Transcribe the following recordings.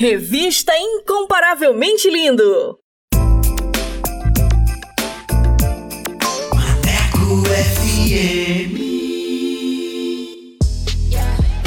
Revista Incomparavelmente Lindo. Maneco FM.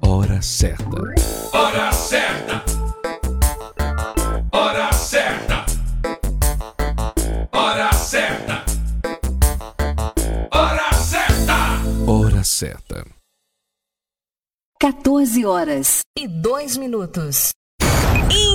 Hora certa. Hora certa. Hora certa. Hora certa. Hora certa. Hora certa. 14 horas e 2 minutos.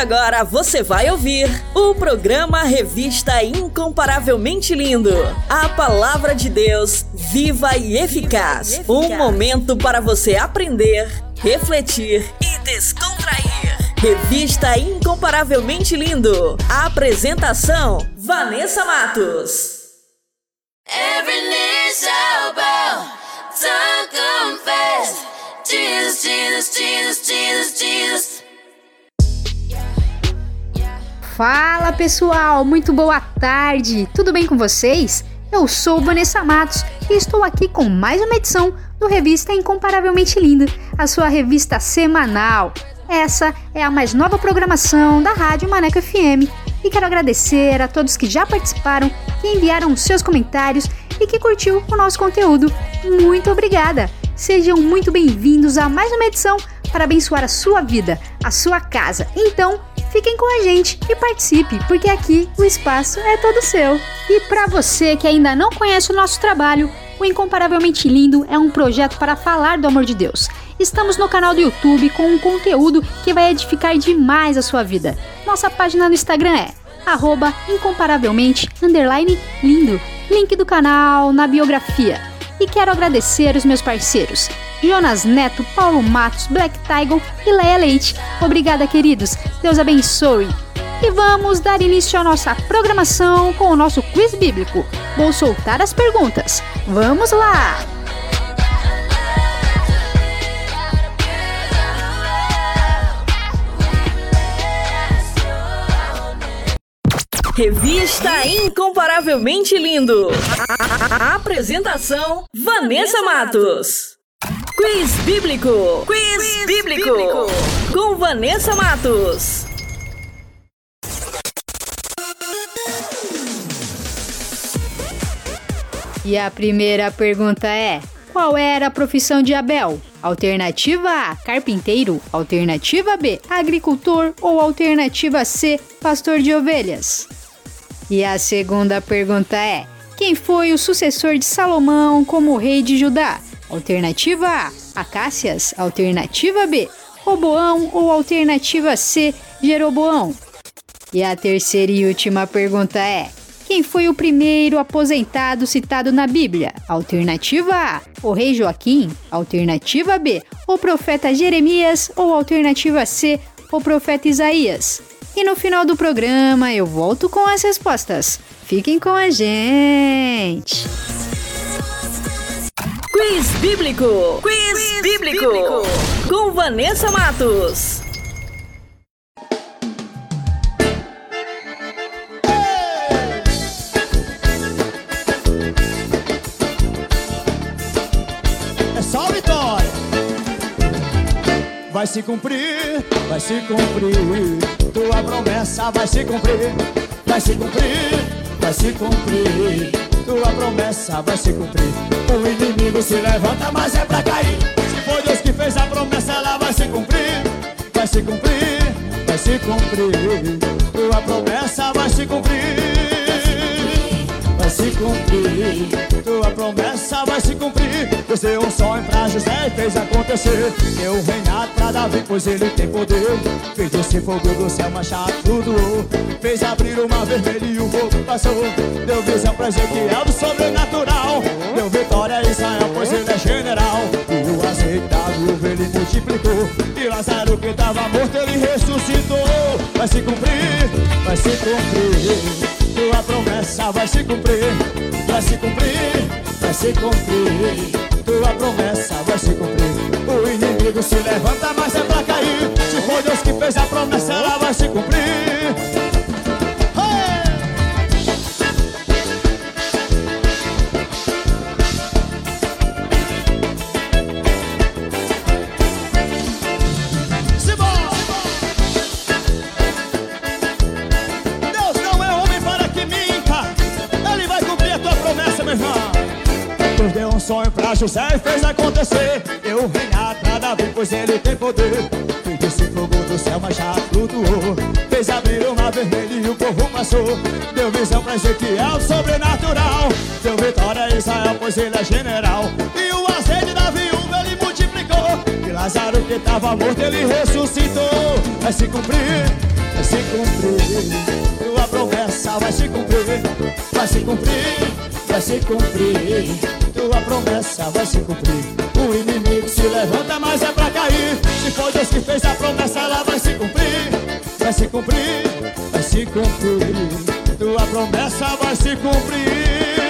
Agora você vai ouvir o programa Revista Incomparavelmente Lindo. A palavra de Deus viva e eficaz. Um momento para você aprender, refletir e descontrair. Revista Incomparavelmente Lindo. A apresentação: Vanessa Matos. Every knee shall bow, tongue confess. Jesus, Jesus, Jesus, Jesus, Jesus. Fala pessoal, muito boa tarde, tudo bem com vocês? Eu sou Vanessa Matos e estou aqui com mais uma edição do Revista Incomparavelmente Linda, a sua revista semanal. Essa é a mais nova programação da Rádio Maneco FM e quero agradecer a todos que já participaram, que enviaram seus comentários e que curtiu o nosso conteúdo. Muito obrigada! Sejam muito bem-vindos a mais uma edição para abençoar a sua vida, a sua casa. Então, fiquem com a gente e participe, porque aqui o espaço é todo seu. E para você que ainda não conhece o nosso trabalho, o Incomparavelmente Lindo é um projeto para falar do amor de Deus. Estamos no canal do YouTube com um conteúdo que vai edificar demais a sua vida. Nossa página no Instagram é arroba incomparavelmente underline lindo. Link do canal na biografia. E quero agradecer os meus parceiros, Jonas Neto, Paulo Matos, Black Tiger e Leia Leite. Obrigada, queridos. Deus abençoe. E vamos dar início à nossa programação com o nosso quiz bíblico. Vou soltar as perguntas. Vamos lá! Revista Incomparavelmente Lindo. A apresentação: Vanessa Matos. Quiz Bíblico. Quiz, bíblico. Com Vanessa Matos. E a primeira pergunta é: qual era a profissão de Abel? Alternativa A, carpinteiro. Alternativa B, agricultor. Ou alternativa C, pastor de ovelhas? E a segunda pergunta é: quem foi o sucessor de Salomão como rei de Judá? Alternativa A, Acácias. Alternativa B, Roboão. Ou alternativa C, Jeroboão? E a terceira e última pergunta é: quem foi o primeiro aposentado citado na Bíblia? Alternativa A, o rei Joaquim. Alternativa B, o profeta Jeremias. Ou alternativa C, o profeta Isaías. E no final do programa eu volto com as respostas. Fiquem com a gente! Quiz Bíblico! Quiz, bíblico. bíblico! Com Vanessa Matos. É só vitória. Vai se cumprir, vai se cumprir. Tua promessa vai se cumprir, vai se cumprir, vai se cumprir. Tua promessa vai se cumprir. O inimigo se levanta, mas é pra cair. Se foi Deus que fez a promessa, ela vai se cumprir, vai se cumprir, vai se cumprir. Tua promessa vai se cumprir se cumprir. Tua promessa vai se cumprir. Deus deu um sonho pra José e fez acontecer. Deu reinado pra Davi, pois ele tem poder. Fez esse fogo do céu manchar tudo. Fez abrir o mar vermelho e o fogo passou. Deu visão pra Ezequiel do sobrenatural. Deu vitória a Israel, pois ele é general. E o viúva ele multiplicou. E Lázaro que tava morto ele ressuscitou. Vai se cumprir, vai se cumprir. Tua promessa vai se cumprir, vai se cumprir, vai se cumprir. Tua promessa vai se cumprir. O inimigo se levanta, mas é pra cair. Se for Deus que fez a promessa, ela vai se cumprir. Sonho pra José e fez acontecer. Deu um reinado pra Davi, pois ele tem poder. Fez esse fogo do céu, mas já flutuou. Fez abrir o mar vermelho e o povo passou. Deu visão pra Ezequiel, sobrenatural. Deu vitória a Israel, pois ele é general. E o azeite da viúva ele multiplicou. E Lázaro que tava morto, ele ressuscitou. Vai se cumprir, vai se cumprir. Tua promessa vai se cumprir, vai se cumprir, vai se cumprir. Tua promessa vai se cumprir. O inimigo se levanta, mas é pra cair. Se foi Deus que fez a promessa, ela vai se cumprir, vai se cumprir, vai se cumprir. Tua promessa vai se cumprir.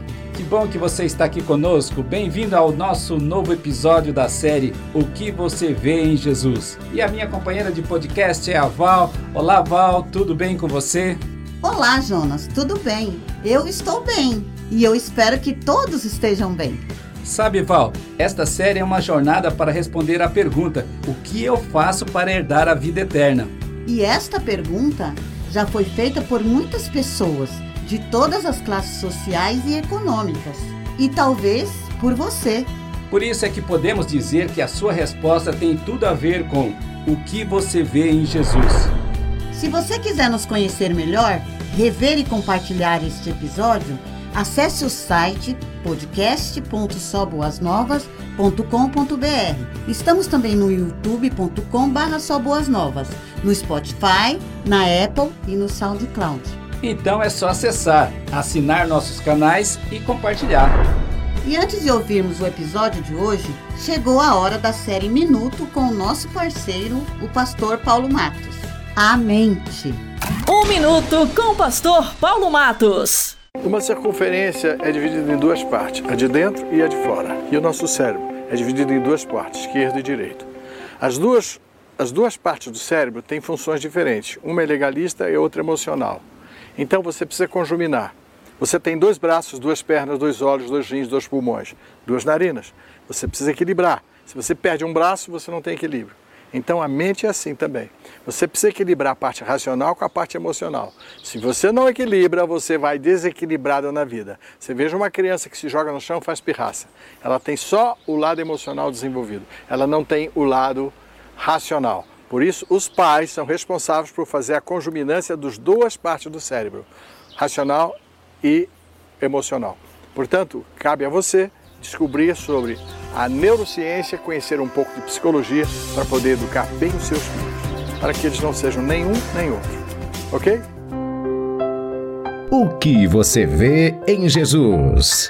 bom que você está aqui conosco. Bem-vindo ao nosso novo episódio da série O que você vê em Jesus. E a minha companheira de podcast é a Val. Olá, Val, tudo bem com você? Olá, Jonas, tudo bem? Eu estou bem e eu espero que todos estejam bem. Sabe, Val, esta série é uma jornada para responder à pergunta: O que eu faço para herdar a vida eterna? E esta pergunta já foi feita por muitas pessoas de todas as classes sociais e econômicas, e talvez por você. Por isso é que podemos dizer que a sua resposta tem tudo a ver com o que você vê em Jesus. Se você quiser nos conhecer melhor, rever e compartilhar este episódio, acesse o site podcast.soboasnovas.com.br. Estamos também no youtube.com/soboasnovas, no Spotify, na Apple e no SoundCloud. Então é só acessar, assinar nossos canais e compartilhar. E antes de ouvirmos o episódio de hoje, chegou a hora da série Minuto com o nosso parceiro, o pastor Paulo Matos. A mente. Um minuto com o pastor Paulo Matos. Uma circunferência é dividida em duas partes, a de dentro e a de fora. E o nosso cérebro é dividido em duas partes, esquerdo e direito. As duas, as duas partes do cérebro têm funções diferentes. Uma é legalista e outra emocional. Então você precisa conjuminar. Você tem dois braços, duas pernas, dois olhos, dois rins, dois pulmões, duas narinas. Você precisa equilibrar. Se você perde um braço, você não tem equilíbrio. Então a mente é assim também. Você precisa equilibrar a parte racional com a parte emocional. Se você não equilibra, você vai desequilibrado na vida. Você veja uma criança que se joga no chão faz pirraça. Ela tem só o lado emocional desenvolvido. Ela não tem o lado racional. Por isso, os pais são responsáveis por fazer a conjuminância das duas partes do cérebro, racional e emocional. Portanto, cabe a você descobrir sobre a neurociência, conhecer um pouco de psicologia para poder educar bem os seus filhos, para que eles não sejam nenhum nem outro. Ok? O que você vê em Jesus?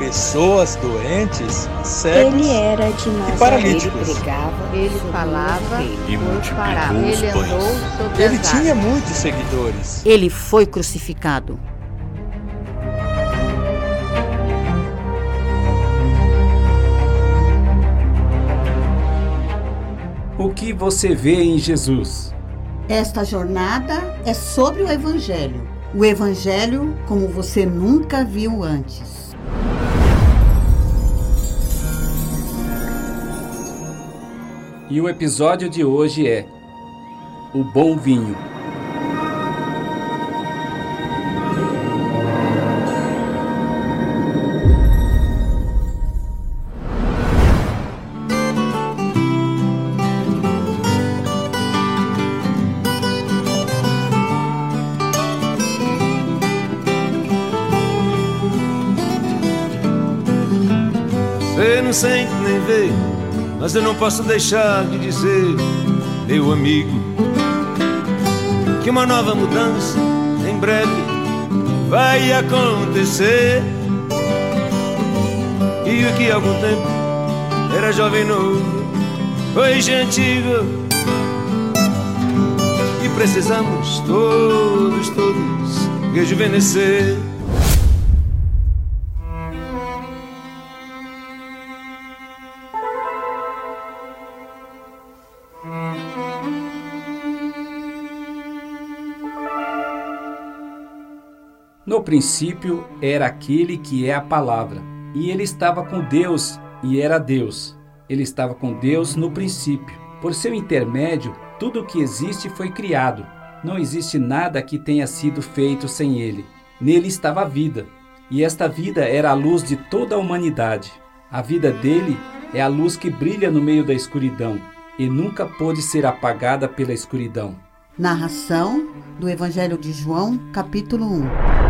pessoas doentes, cegos Ele era de e Nazaré. paralíticos. Ele pregava, ele falava, E multiplicou os ele pães. Ele tinha muitos seguidores. Ele foi crucificado. O que você vê em Jesus? Esta jornada é sobre o Evangelho. O Evangelho como você nunca viu antes. E o episódio de hoje é O Bom Vinho. Mas eu não posso deixar de dizer, meu amigo, que uma nova mudança em breve vai acontecer. E o que há algum tempo era jovem novo, hoje é antigo. E precisamos todos, todos rejuvenescer. No princípio era aquele que é a palavra, e ele estava com Deus e era Deus. Ele estava com Deus no princípio. Por seu intermédio, tudo o que existe foi criado. Não existe nada que tenha sido feito sem ele. Nele estava a vida, e esta vida era a luz de toda a humanidade. A vida dele é a luz que brilha no meio da escuridão e nunca pôde ser apagada pela escuridão. Narração do Evangelho de João, capítulo 1.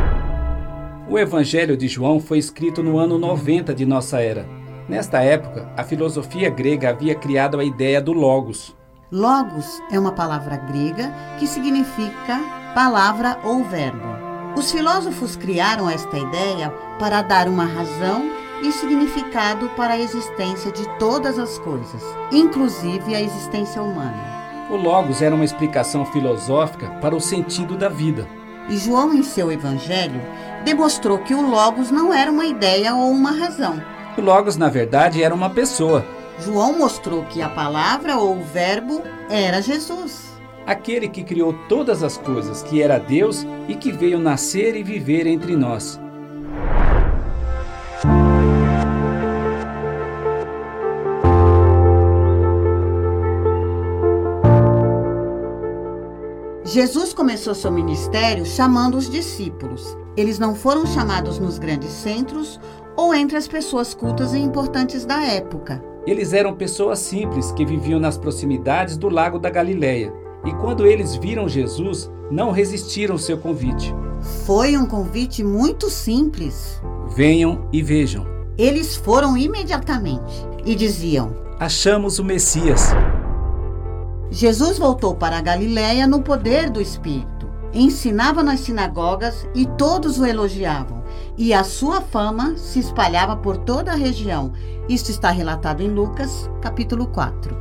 O Evangelho de João foi escrito no ano 90 de nossa era. Nesta época, a filosofia grega havia criado a ideia do Logos. Logos é uma palavra grega que significa palavra ou verbo. Os filósofos criaram esta ideia para dar uma razão e significado para a existência de todas as coisas, inclusive a existência humana. O Logos era uma explicação filosófica para o sentido da vida. E João, em seu evangelho, demonstrou que o Logos não era uma ideia ou uma razão. O Logos, na verdade, era uma pessoa. João mostrou que a palavra ou o verbo era Jesus. Aquele que criou todas as coisas, que era Deus e que veio nascer e viver entre nós. Jesus começou seu ministério chamando os discípulos. Eles não foram chamados nos grandes centros ou entre as pessoas cultas e importantes da época. Eles eram pessoas simples que viviam nas proximidades do lago da Galileia. E quando eles viram Jesus, não resistiram ao seu convite. Foi um convite muito simples. Venham e vejam. Eles foram imediatamente e diziam: Achamos o Messias. Jesus voltou para a Galiléia no poder do Espírito. Ensinava nas sinagogas e todos o elogiavam. E a sua fama se espalhava por toda a região. Isto está relatado em Lucas, capítulo 4.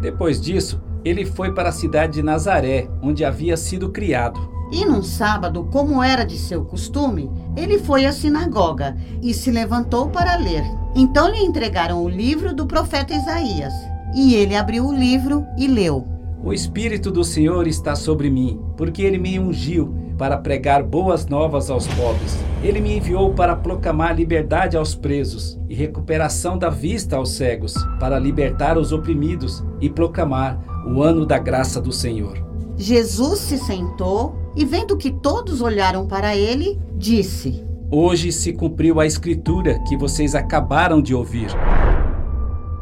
Depois disso, ele foi para a cidade de Nazaré, onde havia sido criado. E num sábado, como era de seu costume, ele foi à sinagoga e se levantou para ler. Então lhe entregaram o livro do profeta Isaías. E ele abriu o livro e leu. O Espírito do Senhor está sobre mim, porque ele me ungiu para pregar boas novas aos pobres. Ele me enviou para proclamar liberdade aos presos e recuperação da vista aos cegos, para libertar os oprimidos e proclamar o ano da graça do Senhor. Jesus se sentou e, vendo que todos olharam para ele, disse: Hoje se cumpriu a escritura que vocês acabaram de ouvir.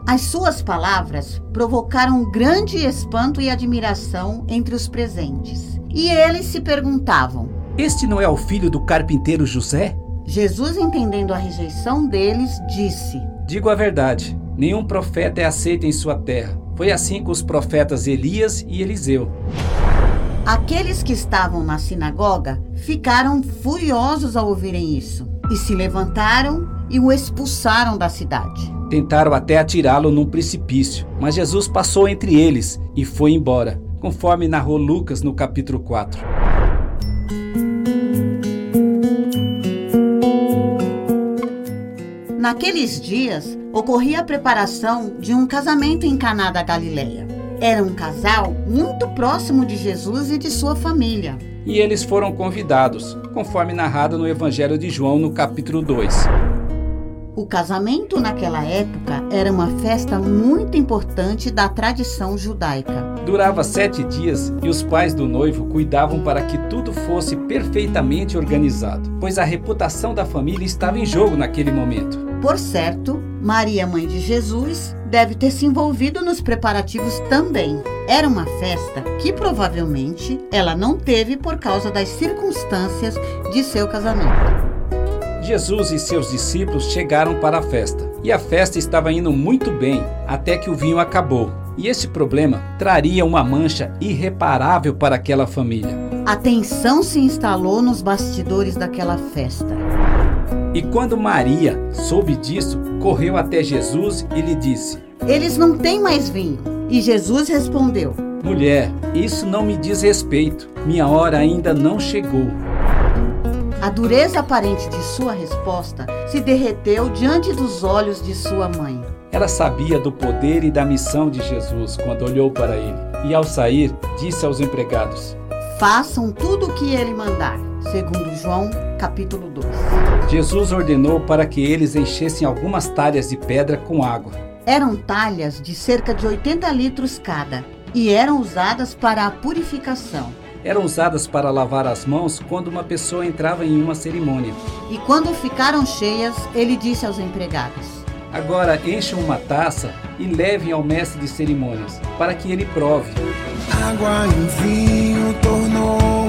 As suas palavras provocaram grande espanto e admiração entre os presentes. E eles se perguntavam: Este não é o filho do carpinteiro José? Jesus, entendendo a rejeição deles, disse: Digo a verdade: nenhum profeta é aceito em sua terra. Foi assim com os profetas Elias e Eliseu. Aqueles que estavam na sinagoga ficaram furiosos ao ouvirem isso e se levantaram e o expulsaram da cidade. Tentaram até atirá-lo num precipício, mas Jesus passou entre eles e foi embora, conforme narrou Lucas no capítulo 4. Naqueles dias, ocorria a preparação de um casamento em Caná da Galileia. Era um casal muito próximo de Jesus e de sua família. E eles foram convidados, conforme narrado no Evangelho de João, no capítulo 2. O casamento naquela época era uma festa muito importante da tradição judaica. Durava sete dias e os pais do noivo cuidavam para que tudo fosse perfeitamente organizado, pois a reputação da família estava em jogo naquele momento. Por certo, Maria, mãe de Jesus, deve ter se envolvido nos preparativos também. Era uma festa que provavelmente ela não teve por causa das circunstâncias de seu casamento. Jesus e seus discípulos chegaram para a festa. E a festa estava indo muito bem, até que o vinho acabou. E esse problema traria uma mancha irreparável para aquela família. A tensão se instalou nos bastidores daquela festa. E quando Maria soube disso, correu até Jesus e lhe disse: Eles não têm mais vinho. E Jesus respondeu: Mulher, isso não me diz respeito. Minha hora ainda não chegou. A dureza aparente de sua resposta se derreteu diante dos olhos de sua mãe. Ela sabia do poder e da missão de Jesus quando olhou para ele. E ao sair, disse aos empregados: Façam tudo o que ele mandar. Segundo João, capítulo 2. Jesus ordenou para que eles enchessem algumas talhas de pedra com água. Eram talhas de cerca de 80 litros cada e eram usadas para a purificação. Eram usadas para lavar as mãos quando uma pessoa entrava em uma cerimônia. E quando ficaram cheias, ele disse aos empregados: Agora enchem uma taça e levem ao mestre de cerimônias, para que ele prove. Água em vinho tornou,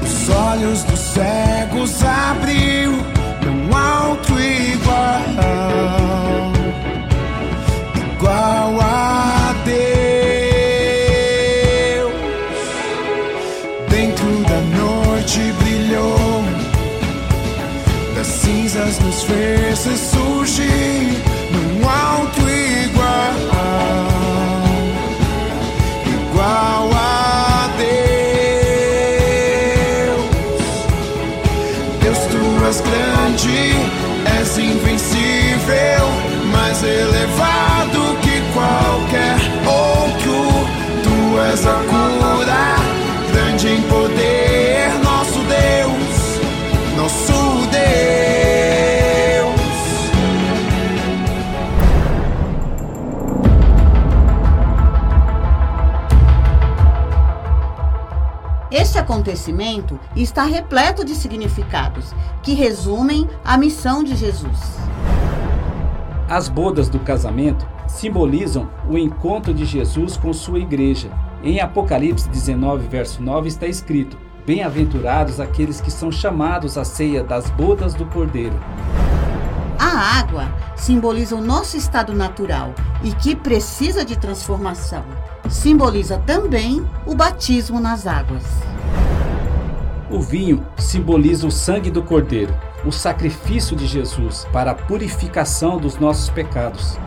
os olhos dos cegos abriu, num alto igual, igual a Deus. Dentro da noite brilhou, das cinzas nos fez ressurgir, num alto acontecimento está repleto de significados que resumem a missão de Jesus. As bodas do casamento simbolizam o encontro de Jesus com sua igreja. Em Apocalipse 19, verso 9 está escrito: Bem-aventurados aqueles que são chamados à ceia das bodas do Cordeiro. A água simboliza o nosso estado natural e que precisa de transformação. Simboliza também o batismo nas águas. O vinho simboliza o sangue do Cordeiro, o sacrifício de Jesus para a purificação dos nossos pecados.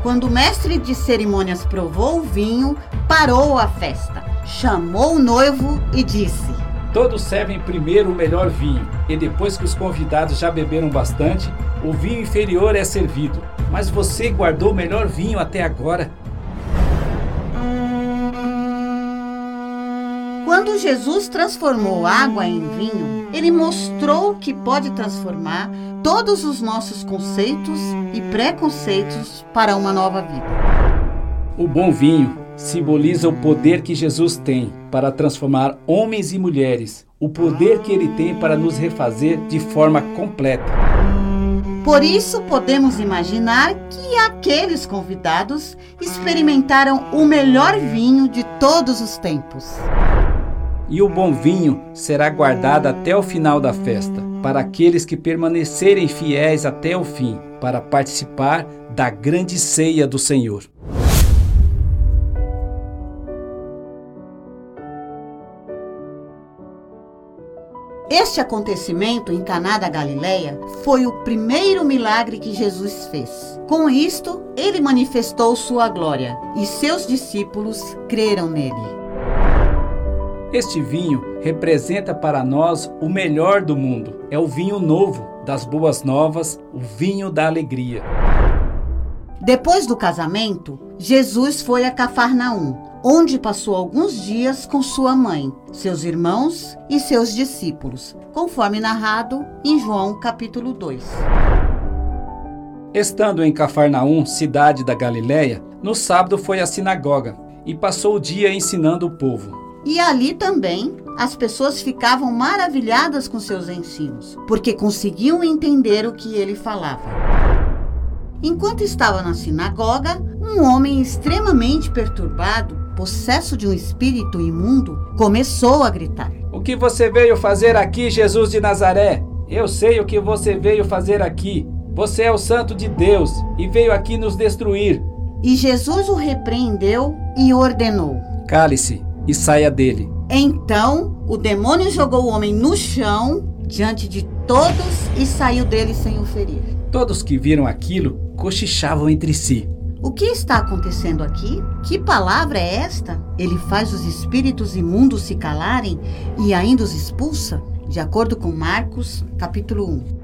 Quando o mestre de cerimônias provou o vinho, parou a festa, chamou o noivo e disse: Todos servem primeiro o melhor vinho, e depois que os convidados já beberam bastante, o vinho inferior é servido. Mas você guardou o melhor vinho até agora. Quando Jesus transformou água em vinho, ele mostrou que pode transformar todos os nossos conceitos e preconceitos para uma nova vida. O bom vinho simboliza o poder que Jesus tem para transformar homens e mulheres, o poder que ele tem para nos refazer de forma completa. Por isso, podemos imaginar que aqueles convidados experimentaram o melhor vinho de todos os tempos. E o bom vinho será guardado até o final da festa, para aqueles que permanecerem fiéis até o fim, para participar da grande ceia do Senhor. Este acontecimento em Caná da Galileia foi o primeiro milagre que Jesus fez. Com isto, ele manifestou sua glória e seus discípulos creram nele. Este vinho representa para nós o melhor do mundo. É o vinho novo das boas novas, o vinho da alegria. Depois do casamento, Jesus foi a Cafarnaum, onde passou alguns dias com sua mãe, seus irmãos e seus discípulos, conforme narrado em João capítulo 2. Estando em Cafarnaum, cidade da Galiléia, no sábado foi à sinagoga e passou o dia ensinando o povo. E ali também as pessoas ficavam maravilhadas com seus ensinos, porque conseguiam entender o que ele falava. Enquanto estava na sinagoga, um homem extremamente perturbado, possesso de um espírito imundo, começou a gritar: O que você veio fazer aqui, Jesus de Nazaré? Eu sei o que você veio fazer aqui. Você é o Santo de Deus e veio aqui nos destruir. E Jesus o repreendeu e ordenou: Cale-se e saia dele. Então o demônio jogou o homem no chão diante de todos e saiu dele sem o ferir. Todos que viram aquilo cochichavam entre si. O que está acontecendo aqui? Que palavra é esta? Ele faz os espíritos imundos se calarem e ainda os expulsa? De acordo com Marcos, capítulo 1.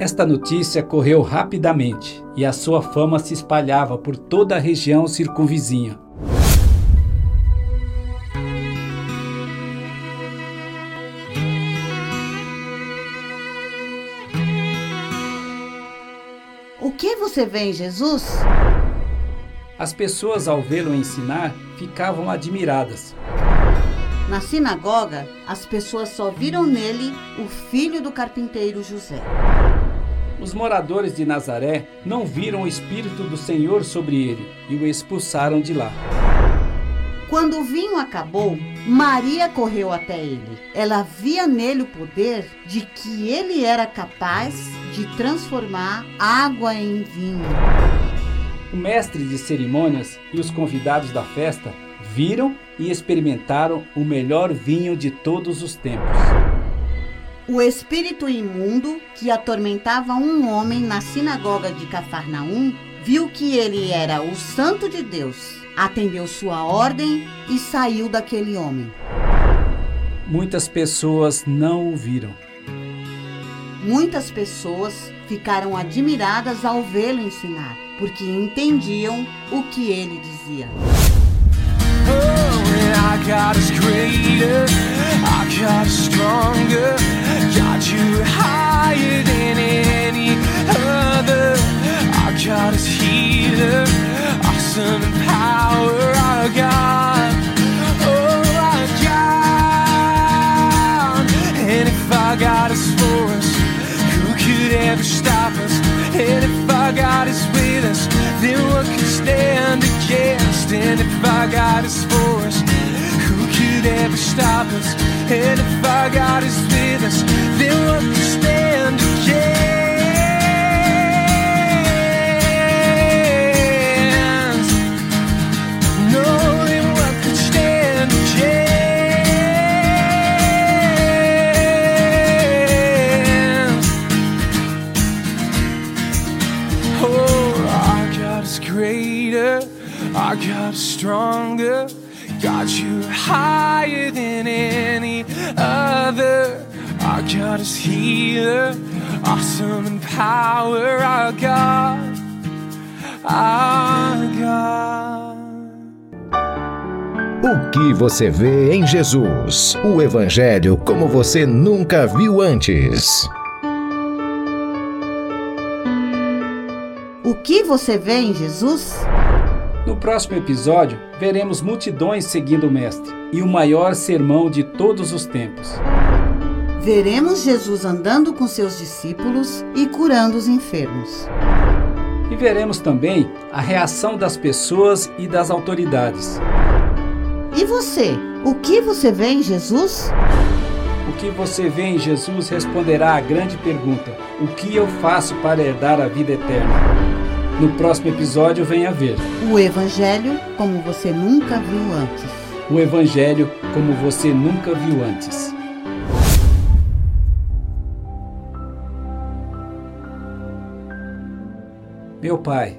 Esta notícia correu rapidamente e a sua fama se espalhava por toda a região circunvizinha. O que você vê em Jesus? As pessoas, ao vê-lo ensinar, ficavam admiradas. Na sinagoga, as pessoas só viram nele o filho do carpinteiro José. Os moradores de Nazaré não viram o Espírito do Senhor sobre ele e o expulsaram de lá. Quando o vinho acabou, Maria correu até ele. Ela via nele o poder de que ele era capaz de transformar água em vinho. O mestre de cerimônias e os convidados da festa viram e experimentaram o melhor vinho de todos os tempos. O espírito imundo que atormentava um homem na sinagoga de Cafarnaum viu que ele era o santo de Deus, atendeu sua ordem e saiu daquele homem. Muitas pessoas não o viram. Muitas pessoas ficaram admiradas ao vê-lo ensinar, porque entendiam o que ele dizia. I God, you're higher than any other. Our God is healer, awesome in power, our God. Oh, our God. And if our God is for us, who could ever stop us? And if our God is with us, then what can stand against? And if our God is for us, never stop us. And if our God is with us, then what can stand against? No, then what can stand against? Oh, our God is greater. Our God is stronger. Got you higher than any other. I got us healer, awesome in power. I got, I got. O que você vê em Jesus? O Evangelho como você nunca viu antes. O que você vê em Jesus? No próximo episódio, veremos multidões seguindo o Mestre e o maior sermão de todos os tempos. Veremos Jesus andando com seus discípulos e curando os enfermos. E veremos também a reação das pessoas e das autoridades. E você? O que você vê em Jesus? O que você vê em Jesus responderá à grande pergunta: O que eu faço para herdar a vida eterna? No próximo episódio, venha ver. O Evangelho como você nunca viu antes. O Evangelho como você nunca viu antes. Meu Pai,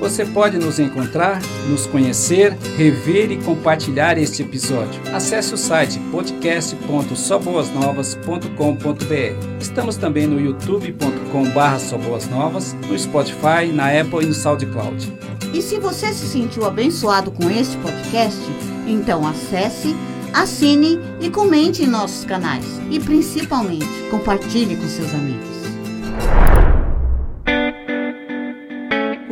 Você pode nos encontrar, nos conhecer, rever e compartilhar este episódio. Acesse o site podcast.soboasnovas.com.br. Estamos também no youtube.com/soboasnovas, no Spotify, na Apple e no SoundCloud. E se você se sentiu abençoado com este podcast, então acesse, assine e comente em nossos canais. E principalmente, compartilhe com seus amigos.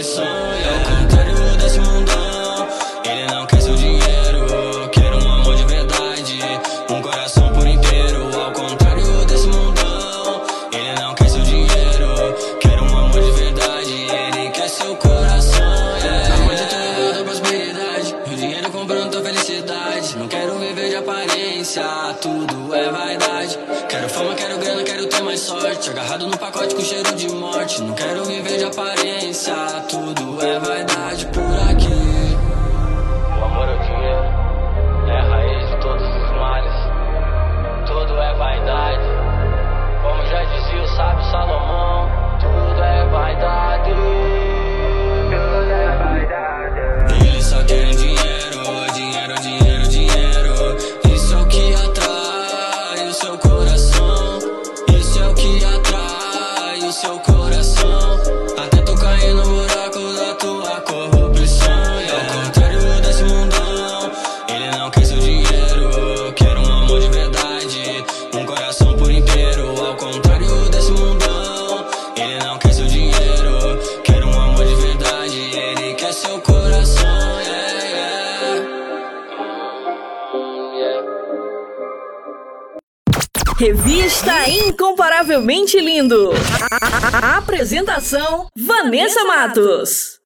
Corrupção. E é vaidade por aqui. O amor é o dinheiro, é a raiz de todos os males. Tudo é vaidade. Como já dizia o sábio Salomão, Revista Incomparavelmente Lindo. A apresentação: Vanessa Matos.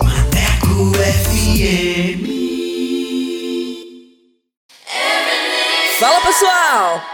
Maneco FM. Fala pessoal!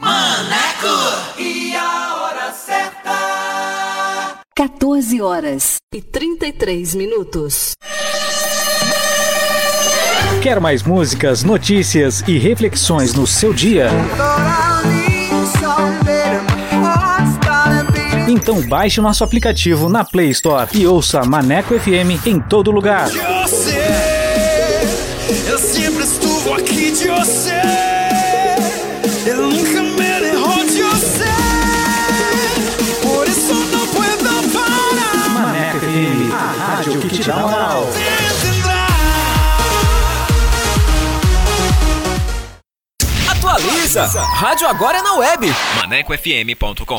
Maneco! E a hora certa? 14 horas e 33 minutos. Quer mais músicas, notícias e reflexões no seu dia? Então baixe o nosso aplicativo na Play Store e ouça Maneco FM em todo lugar. Eu sempre aqui de você. Eu nunca me. Maneco FM, a rádio que te dá moral. Atualiza! Rádio agora é na web. ManecoFM.com.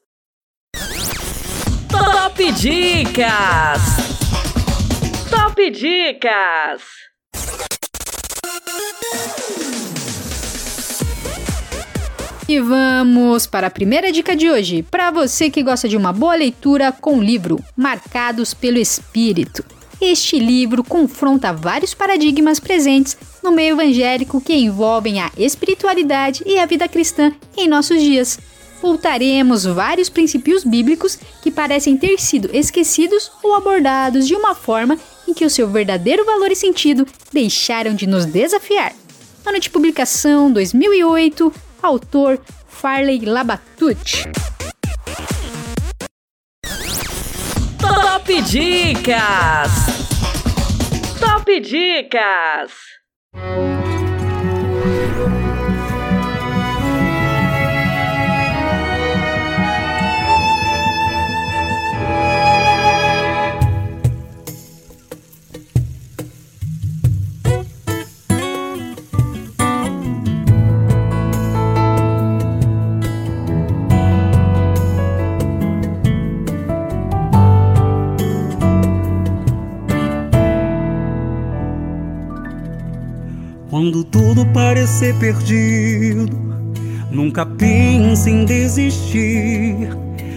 Top Dicas. Top Dicas. E vamos para a primeira dica de hoje, para você que gosta de uma boa leitura com o livro Marcados pelo Espírito. Este livro confronta vários paradigmas presentes no meio evangélico que envolvem a espiritualidade e a vida cristã em nossos dias. Voltaremos vários princípios bíblicos que parecem ter sido esquecidos ou abordados de uma forma em que o seu verdadeiro valor e sentido deixaram de nos desafiar. Ano de publicação 2008, autor Farley Labatut. Top Dicas! Top Dicas! Quando tudo parecer perdido, nunca pense em desistir.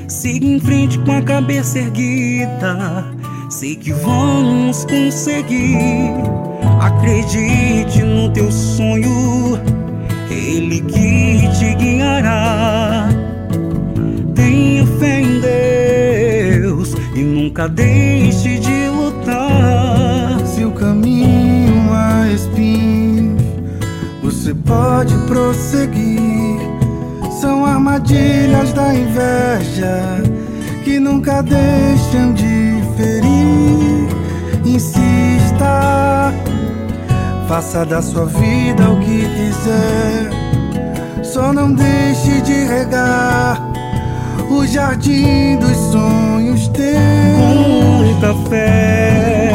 Siga em frente com a cabeça erguida. Sei que vamos conseguir. Acredite no teu sonho, ele que te guiará. Tenha fé em Deus e nunca deixe de você pode prosseguir. São armadilhas da inveja que nunca deixam de ferir. Insista, faça da sua vida o que quiser. Só não deixe de regar o jardim dos sonhos teus. Com muita fé,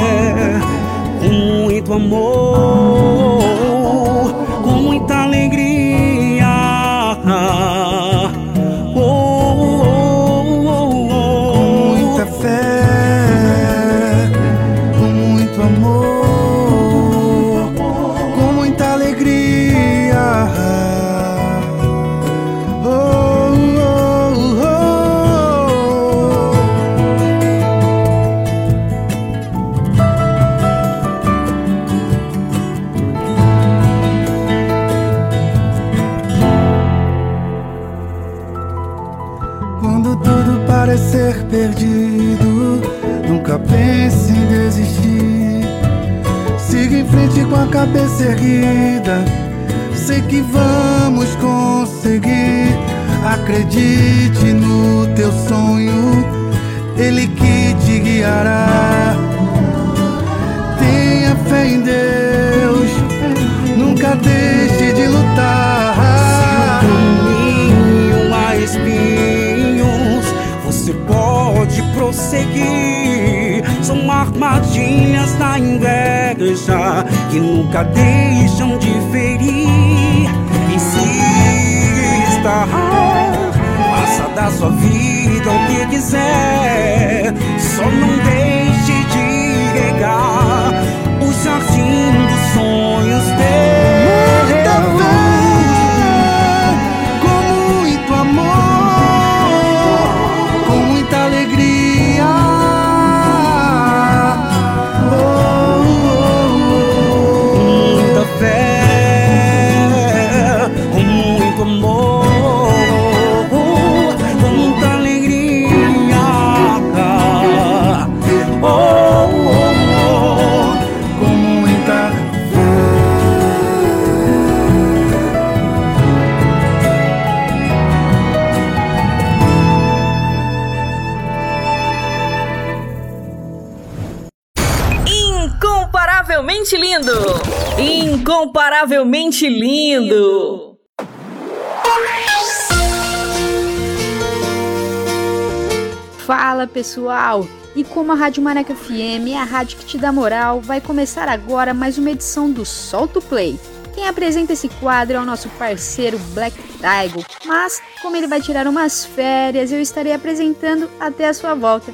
com muito amor, Oh, cabeça erguida. Sei que vamos conseguir. Acredite no teu sonho, ele que te guiará. Tenha fé em Deus, nunca deixe de lutar. caminho há espinhos, você pode prosseguir. São armadilhas da inveja que nunca deixam de ferir. Insista, faça da sua vida o que quiser. Só não deixe de regar o jardim dos sonhos Muita Incomparavelmente lindo! Fala pessoal! E como a Rádio Maneca FM é a rádio que te dá moral, vai começar agora mais uma edição do Solto Play. Quem apresenta esse quadro é o nosso parceiro Black Tiger, mas como ele vai tirar umas férias, eu estarei apresentando até a sua volta.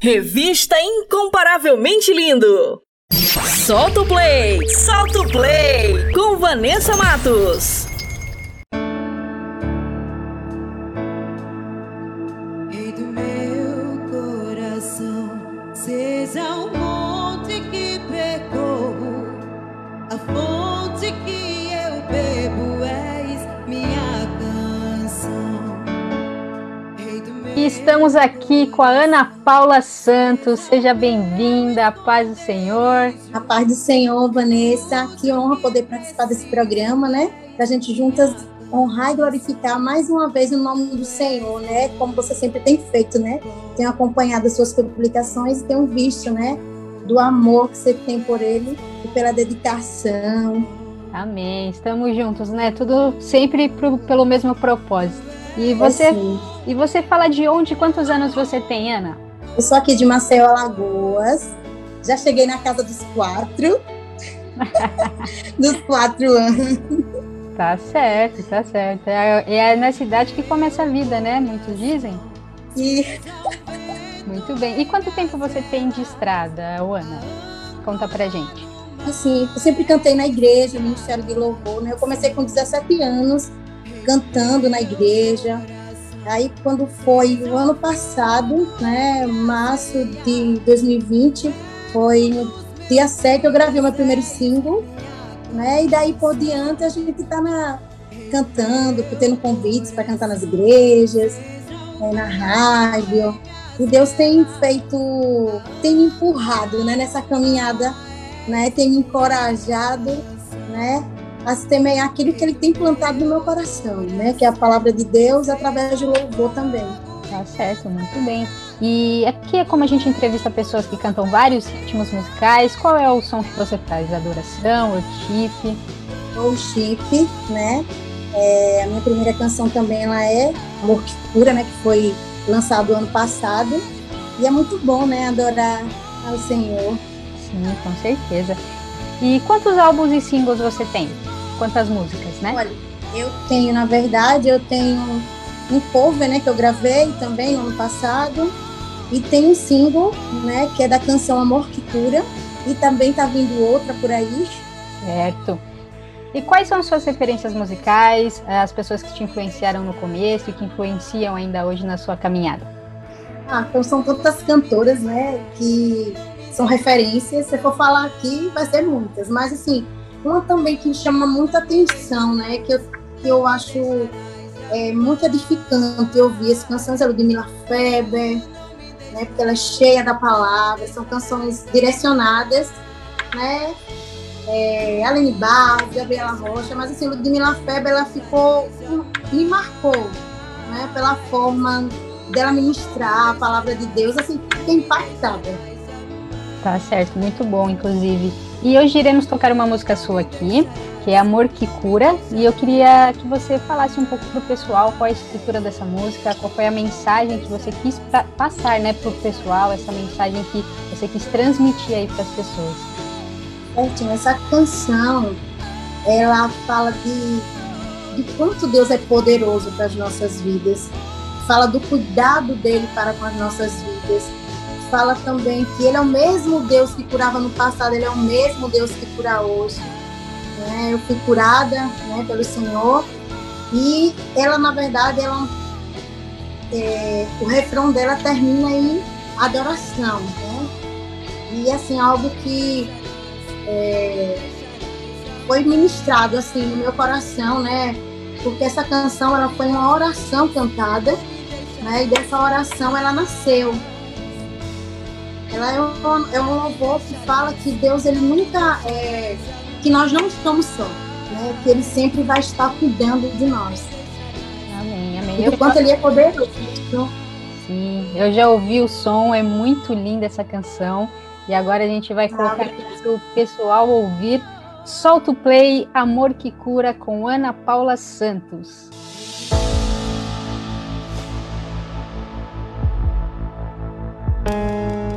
Revista Incomparavelmente Lindo. Solta o play, solta o play com Vanessa Matos. Estamos aqui com a Ana Paula Santos. Seja bem-vinda, a paz do Senhor. A paz do Senhor, Vanessa. Que honra poder participar desse programa, né? Pra gente juntas honrar e glorificar mais uma vez o nome do Senhor, né? Como você sempre tem feito, né? Tenho acompanhado as suas publicações e tenho visto, né? Do amor que você tem por Ele e pela dedicação. Amém. Estamos juntos, né? Tudo sempre pro, pelo mesmo propósito. E você, assim. e você fala de onde? Quantos anos você tem, Ana? Eu sou aqui de Maceió, Alagoas. Já cheguei na casa dos quatro. dos quatro anos. Tá certo, tá certo. É, é na cidade que começa a vida, né? Muitos dizem. E Muito bem. E quanto tempo você tem de estrada, Ana? Conta pra gente. assim, eu sempre cantei na igreja, no Ministério de Louvor, né? Eu comecei com 17 anos cantando na igreja. Aí quando foi o ano passado, né, março de 2020, foi no dia 7 eu gravei meu primeiro single, né? E daí por diante a gente tá na cantando, tendo convites para cantar nas igrejas, né, na rádio. E Deus tem feito, tem me empurrado, né, nessa caminhada, né? Tem me encorajado, né? A semear aquilo que ele tem plantado no meu coração, né? Que é a palavra de Deus através de louvor também. Tá certo, muito bem. E aqui é como a gente entrevista pessoas que cantam vários ritmos musicais. Qual é o som que você faz? Adoração, worship? Worship, né? É, a minha primeira canção também ela é Amor que Cura, né? Que foi lançado ano passado. E é muito bom, né? Adorar ao Senhor. Sim, com certeza. E quantos álbuns e singles você tem? Quantas músicas, né? Olha, eu tenho, na verdade, eu tenho um cover, né, que eu gravei também no ano passado, e tem um single, né, que é da canção Amor que Cura, e também tá vindo outra por aí. Certo. E quais são suas referências musicais, as pessoas que te influenciaram no começo e que influenciam ainda hoje na sua caminhada? Ah, então são tantas cantoras, né, que são referências. Se eu for falar aqui, vai ser muitas, mas assim, uma também que chama muita atenção, né? Que eu, que eu acho é, muito edificante ouvir as canções é Ludmilla Feber, né? Porque ela é cheia da palavra, são canções direcionadas, né? É, Aline Barros, Gabriela Rocha, mas assim, Ludmilla Feber, ela ficou, me marcou, né? Pela forma dela ministrar a palavra de Deus, assim, impactada. Tá certo, muito bom, inclusive. E hoje iremos tocar uma música sua aqui, que é Amor que Cura, e eu queria que você falasse um pouco pro pessoal qual é a estrutura dessa música, qual foi a mensagem que você quis passar, né, pro pessoal, essa mensagem que você quis transmitir aí para as pessoas. Certinho, essa canção, ela fala de, de quanto Deus é poderoso para as nossas vidas, fala do cuidado dele para com as nossas vidas, fala também que ele é o mesmo Deus que curava no passado, ele é o mesmo Deus que cura hoje. Né? Eu fui curada né, pelo Senhor e ela, na verdade, ela, é, o refrão dela termina em adoração. Né? E assim, algo que é, foi ministrado assim no meu coração, né? Porque essa canção ela foi uma oração cantada, né? E dessa oração ela nasceu Ela é um, é um louvor que fala que Deus ele nunca é, que nós não estamos só, né? Que ele sempre vai estar cuidando de nós. Amém, amém. E o quanto ele é poderoso. Sim, eu já ouvi o som, é muito linda essa canção. E agora a gente vai colocar para o pessoal ouvir. Solta o play, Amor que Cura, com Ana Paula Santos. Deus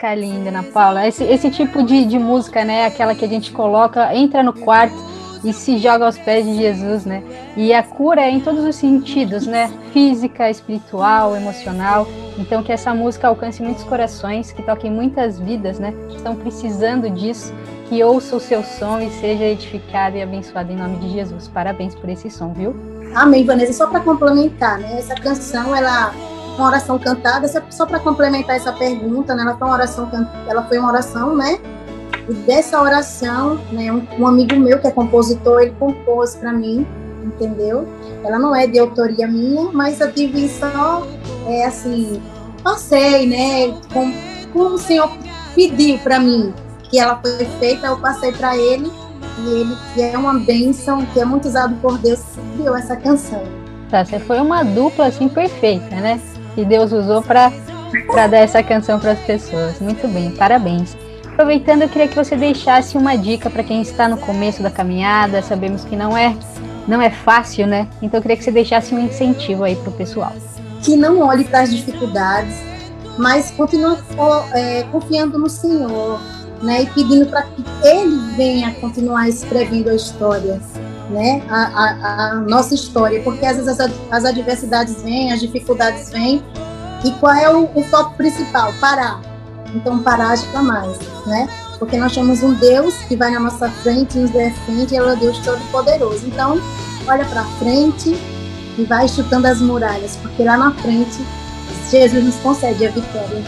música linda, Ana Paula. Esse, esse tipo de, de música, né? Aquela que a gente coloca, entra no quarto e se joga aos pés de Jesus, né? E a cura é em todos os sentidos, né? Física, espiritual, emocional. Então que essa música alcance muitos corações, que toquem muitas vidas, né? Que estão precisando disso, que ouça o seu som e seja edificado e abençoado em nome de Jesus. Parabéns por esse som, viu? Amém, Vanessa. Só para complementar, né? Essa canção, ela uma oração cantada, só para complementar essa pergunta, né? Ela foi uma oração, ela foi uma oração, né? E dessa oração, né, um, um amigo meu que é compositor, ele compôs para mim, entendeu? Ela não é de autoria minha, mas eu tive só, é assim, passei, né? Com, como o Senhor pediu para mim que ela foi feita, eu passei para ele e ele, que é uma bênção, que é muito usado por Deus, criou essa canção. Tá, você foi uma dupla assim perfeita, né? Que Deus usou para dar essa canção para as pessoas. Muito bem, parabéns. Aproveitando, eu queria que você deixasse uma dica para quem está no começo da caminhada. Sabemos que não é não é fácil, né? Então eu queria que você deixasse um incentivo aí para o pessoal. Que não olhe para as dificuldades, mas continue é, confiando no Senhor, né? E pedindo para que Ele venha continuar escrevendo a história, né? A, a, a nossa história, porque às vezes as, as, adversidades vêm, as dificuldades vêm, e qual é o, o foco principal? Parar então parar jamais, né? Porque nós temos um Deus que vai na nossa frente, nos defende, e é o Deus Todo-Poderoso. Então, olha para frente e vai chutando as muralhas, porque lá na frente Jesus nos concede a vitória.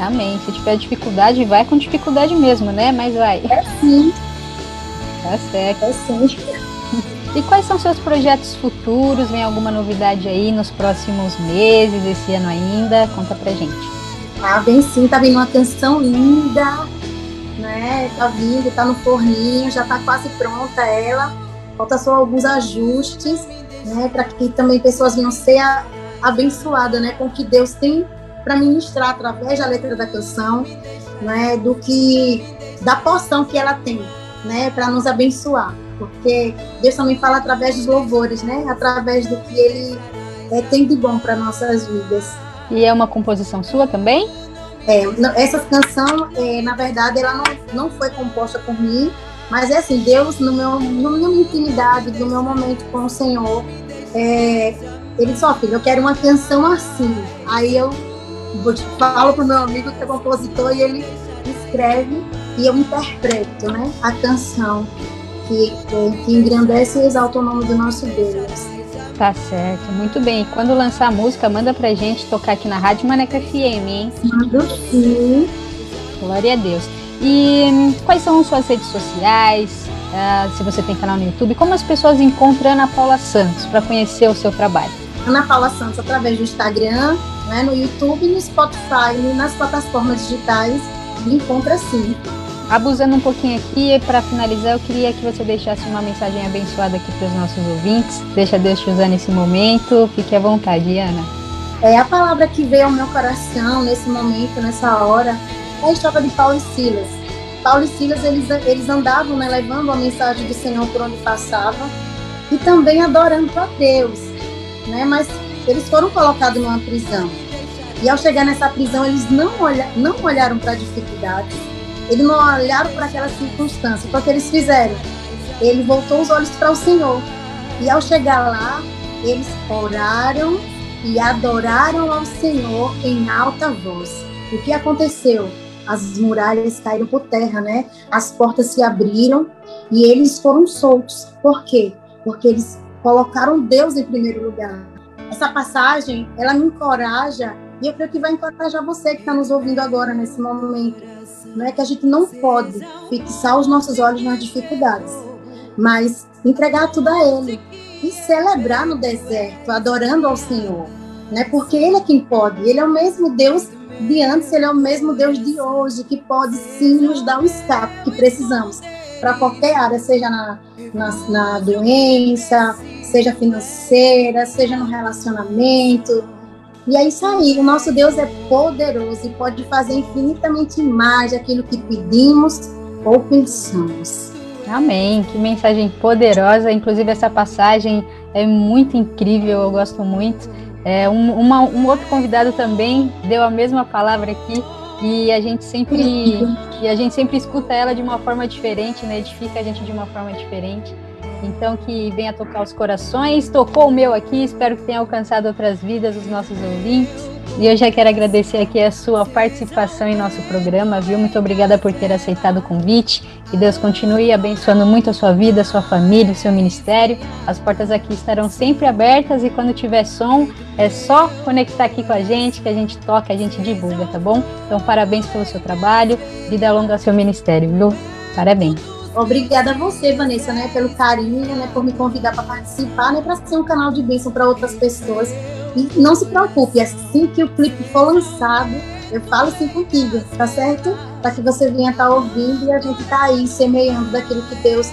Amém. Se tiver dificuldade, vai com dificuldade mesmo, né? Mas vai. É sim. Tá certo. É sim. E quais são seus projetos futuros? Vem alguma novidade aí nos próximos meses, esse ano ainda? Conta pra gente. Ah, vem sim, tá vindo uma canção linda, né? Tá vindo, tá no forninho, já tá quase pronta ela. Falta só alguns ajustes, né? Para que também pessoas venham ser abençoadas, né? Com o que Deus tem para ministrar através da letra da canção, né? Do que da porção que ela tem, né? Para nos abençoar, porque Deus também fala através dos louvores, né? Através do que Ele é, tem de bom para nossas vidas. E é uma composição sua também? É, essa canção, é, na verdade, ela não, não foi composta por mim, mas é assim, Deus, no meu, no minha intimidade, no meu momento com o Senhor, é, ele só, filho, eu quero uma canção assim. Aí eu falo pro meu amigo que é compositor e ele escreve e eu interpreto, né, a canção que, que engrandece e exalta o nome do nosso Deus. Tá certo, muito bem. Quando lançar a música, manda pra gente tocar aqui na Rádio Maneca FM, hein? Mando sim. Glória a Deus. E quais são suas redes sociais? Uh, se você tem canal no YouTube, como as pessoas encontram Ana Paula Santos para conhecer o seu trabalho? Ana Paula Santos através do Instagram, né, no YouTube, no Spotify, nas plataformas digitais, me encontra sim. Abusando um pouquinho aqui, para finalizar, eu queria que você deixasse uma mensagem abençoada aqui para os nossos ouvintes. Deixa Deus te usar nesse momento. Fique à vontade, Ana. É a palavra que veio ao meu coração nesse momento, nessa hora, é a história de Paulo e Silas. Paulo e Silas, eles, eles andavam né, levando a mensagem do Senhor por onde passavam e também adorando a Deus, né? Mas eles foram colocados numa prisão. E ao chegar nessa prisão, eles não, olha, não olharam para dificuldades, eles não olharam para aquela circunstância. O que eles fizeram? Ele voltou os olhos para o Senhor. E ao chegar lá, eles oraram e adoraram ao Senhor em alta voz. O que aconteceu? As muralhas caíram por terra, né? As portas se abriram e eles foram soltos. Por quê? Porque eles colocaram Deus em primeiro lugar. Essa passagem, ela me encoraja e eu creio que vai encorajar você que está nos ouvindo agora nesse momento é que a gente não pode fixar os nossos olhos nas dificuldades, mas entregar tudo a Ele e celebrar no deserto, adorando ao Senhor, né? Porque Ele é quem pode. Ele é o mesmo Deus de antes, Ele é o mesmo Deus de hoje que pode sim nos dar o escape que precisamos para qualquer área, seja na, na, na doença, seja financeira, seja no relacionamento, e é isso aí, o nosso Deus é poderoso e pode fazer infinitamente mais aquilo que pedimos ou pensamos. Amém, que mensagem poderosa. Inclusive, essa passagem é muito incrível, eu gosto muito. É, um, uma, um outro convidado também deu a mesma palavra aqui e a gente sempre e a gente sempre escuta ela de uma forma diferente, né? Edifica a gente de uma forma diferente. Então que venha tocar os corações, tocou o meu aqui, espero que tenha alcançado outras vidas os nossos ouvintes. E eu já quero agradecer aqui a sua participação em nosso programa, viu? Muito obrigada por ter aceitado o convite. Que Deus continue abençoando muito a sua vida, a sua família, o seu ministério. As portas aqui estarão sempre abertas e quando tiver som, é só conectar aqui com a gente, que a gente toca, a gente divulga, tá bom? Então, parabéns pelo seu trabalho, vida longa ao seu ministério, viu? Parabéns. Obrigada a você, Vanessa, né, pelo carinho, né, por me convidar para participar, né, para ser um canal de bênção para outras pessoas. E não se preocupe, assim que o clipe for lançado, eu falo sim contigo, tá certo? Para que você venha estar tá ouvindo e a gente tá aí semeando daquilo que Deus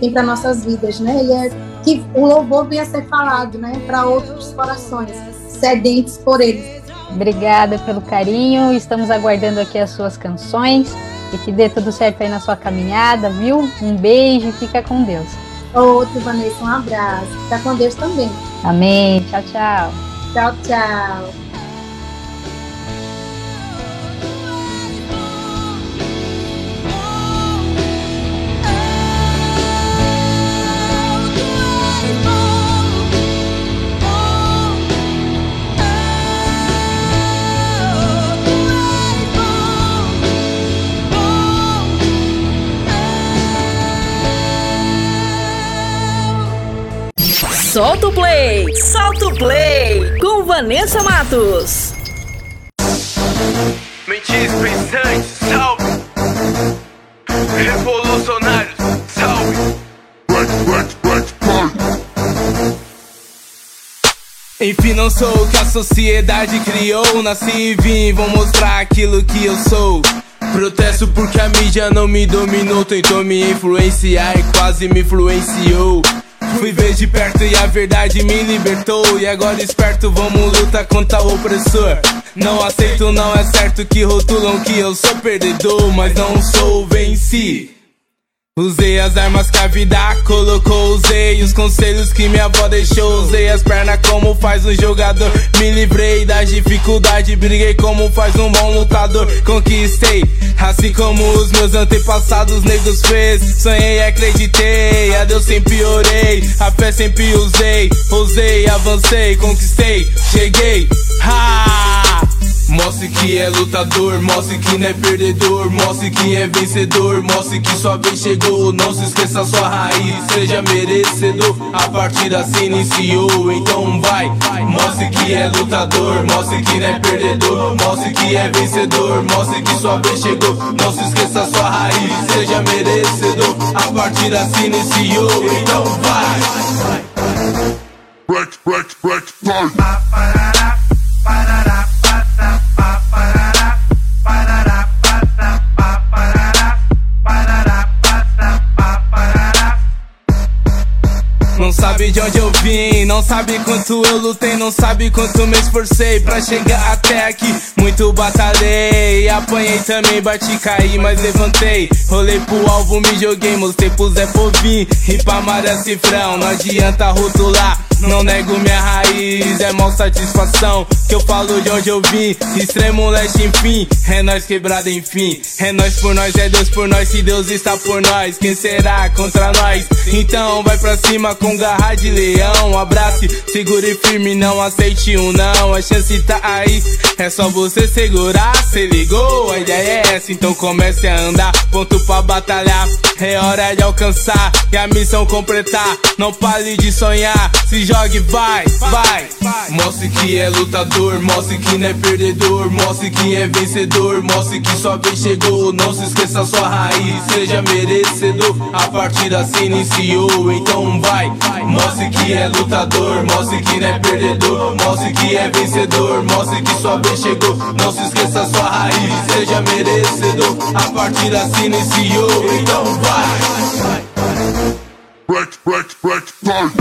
tem para nossas vidas, né? E é que o louvor venha ser falado, né, para outros corações sedentes por ele. Obrigada pelo carinho, estamos aguardando aqui as suas canções e que dê tudo certo aí na sua caminhada, viu? Um beijo e fica com Deus. Outro, Vanessa, um abraço. Fica com Deus também. Amém. Tchau, tchau. Tchau, tchau. Solta o play! Solta o play! Com Vanessa Matos. Mentes pensantes, salve! Revolucionários, salve! Enfim, não sou o que a sociedade criou. Nasci e vim, vou mostrar aquilo que eu sou. Protesto porque a mídia não me dominou, tentou me influenciar e quase me influenciou. Fui ver de perto e a verdade me libertou. E agora esperto, vamos lutar contra o opressor. Não aceito, não é certo que rotulam que eu sou perdedor, mas não sou venci. Usei as armas que a vida colocou, usei os conselhos que minha avó deixou, usei as pernas como faz um jogador. Me livrei das dificuldades, briguei como faz um bom lutador. Conquistei, assim como os meus antepassados negros fez. Sonhei, acreditei, a Deus sempre orei, a fé sempre usei, usei, avancei, conquistei, cheguei. Ha! Mostre que é lutador, mostre que não é perdedor, mostre que é vencedor, mostre que sua vez chegou. Não se esqueça sua raiz, seja merecedor. A partida se iniciou, então vai. Mostre que é lutador, mostre que não é perdedor, mostre que é vencedor, mostre que sua vez chegou. Não se esqueça sua raiz, seja merecedor. A partida se iniciou, então vai. Break, break, break, break. Sabe de onde eu vim, não sabe quanto eu lutei, não sabe quanto me esforcei pra chegar até aqui. Muito batalhei, apanhei também, bati, caí, mas levantei. Rolei pro alvo, me joguei, mostrei pro Zé Povim pra Maria Cifrão. Não adianta rotular, não nego minha raiz, é mó satisfação que eu falo de onde eu vim. Extremo leste, enfim, é nós quebrado, enfim. É nós por nós, é Deus por nós, se Deus está por nós, quem será contra nós? Então vai pra cima com garra de leão. Abrace, segure firme, não aceite um não. A chance tá aí, é só você segurar. Cê ligou, a ideia é essa, então comece a andar. Ponto pra batalhar, é hora de alcançar e a missão completar. Não pare de sonhar, se jogue, vai, vai. Mostre que é lutador, mostre que não é perdedor, mostre que é vencedor, mostre que sua vez chegou. Não se esqueça sua raiz, seja merecedor. A partida se iniciou, então vai. Mostre que é lutador, mostre que não é perdedor, mostre que é vencedor, mostre que sua vez chegou. Não se esqueça sua raiz, seja merecedor. A partida se iniciou, então vai. Break, break, break, break.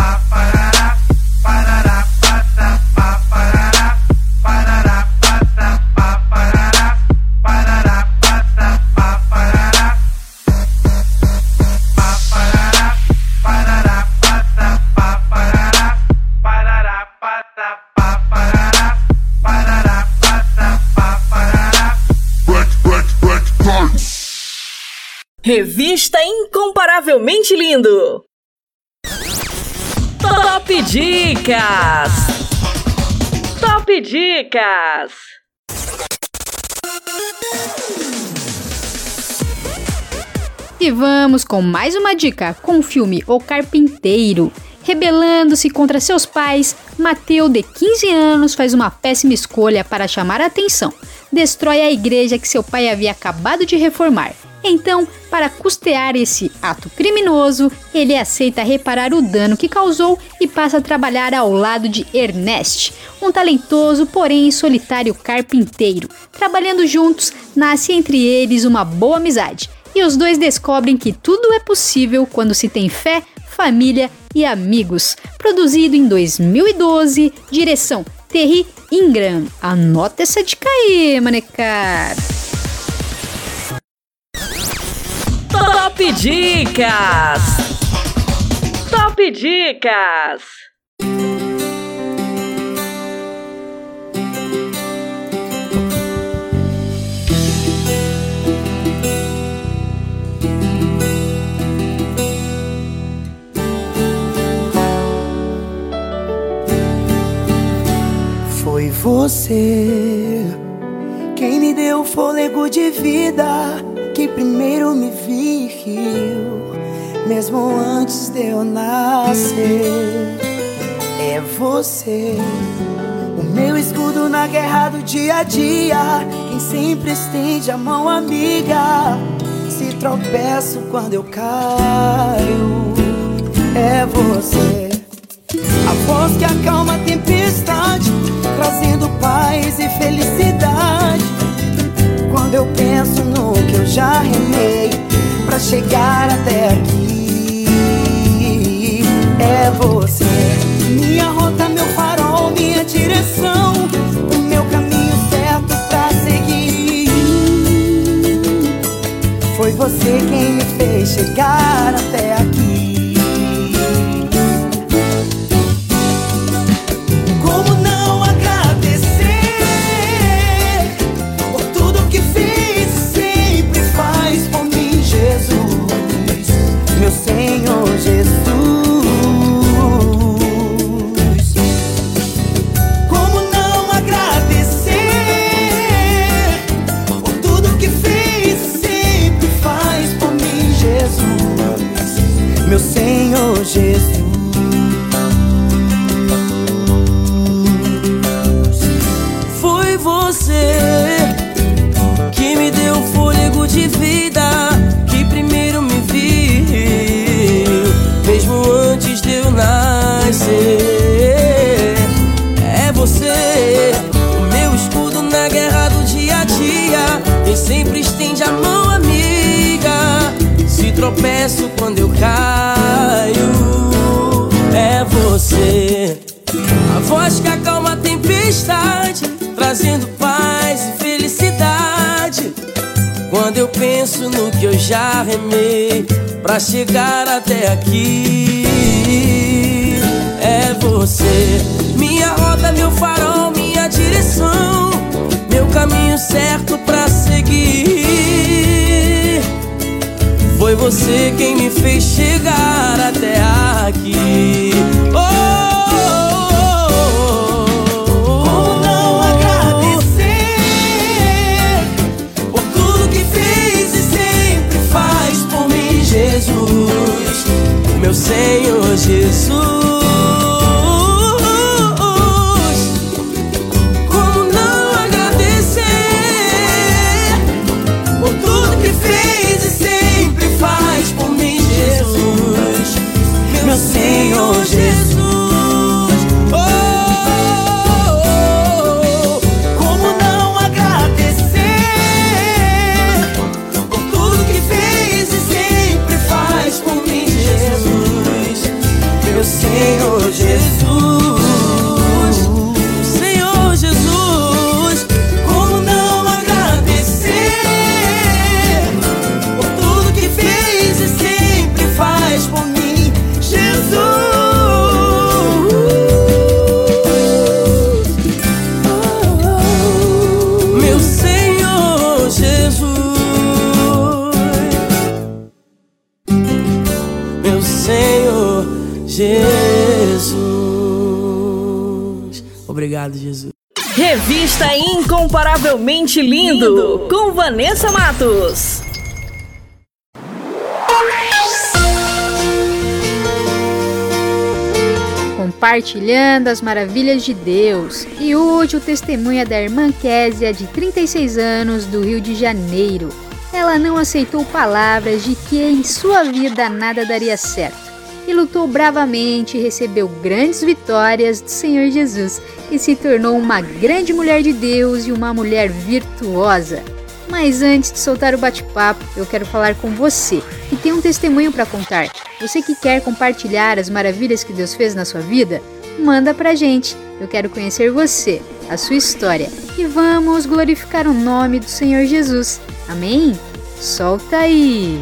Revista Incomparavelmente Lindo. Top Dicas! Top Dicas! E vamos com mais uma dica com o filme O Carpinteiro. Rebelando-se contra seus pais, Mateu, de 15 anos, faz uma péssima escolha para chamar a atenção. Destrói a igreja que seu pai havia acabado de reformar. Então, para custear esse ato criminoso, ele aceita reparar o dano que causou e passa a trabalhar ao lado de Ernest, um talentoso, porém solitário carpinteiro. Trabalhando juntos, nasce entre eles uma boa amizade. E os dois descobrem que tudo é possível quando se tem fé, família e amigos. Produzido em 2012, direção Terry Ingram. Anota essa dica aí, manecar. Top Dicas! Top Dicas! Foi você quem me deu fôlego de vida, que primeiro me viu, mesmo antes de eu nascer. É você, o meu escudo na guerra do dia a dia, quem sempre estende a mão amiga. Se tropeço quando eu caio, é você. A voz que acalma a tempestade, trazendo paz e felicidade. Quando eu penso no que eu já remei pra chegar até aqui, é você. Minha rota, meu farol, minha direção, o meu caminho certo pra seguir. Foi você quem me fez chegar até aqui. Tropeço quando eu caio, é você. A voz que acalma a tempestade, trazendo paz e felicidade. Quando eu penso no que eu já remei pra chegar até aqui, é você. Minha rota, meu farol, minha direção, meu caminho certo pra seguir. Foi você quem me fez chegar até aqui. Oh! Como não agradecer por tudo que fez e sempre faz por mim, Jesus, meu Senhor Jesus. Senhor Jesus. Obrigado, Jesus. Revista Incomparavelmente Lindo, com Vanessa Matos. Compartilhando as maravilhas de Deus. E hoje o testemunho é da irmã Késia, de 36 anos, do Rio de Janeiro. Ela não aceitou palavras de que em sua vida nada daria certo e lutou bravamente recebeu grandes vitórias do Senhor Jesus e se tornou uma grande mulher de Deus e uma mulher virtuosa. Mas antes de soltar o bate-papo, eu quero falar com você que tem um testemunho para contar. Você que quer compartilhar as maravilhas que Deus fez na sua vida, manda pra gente. Eu quero conhecer você, a sua história e vamos glorificar o nome do Senhor Jesus. Amém? Solta aí!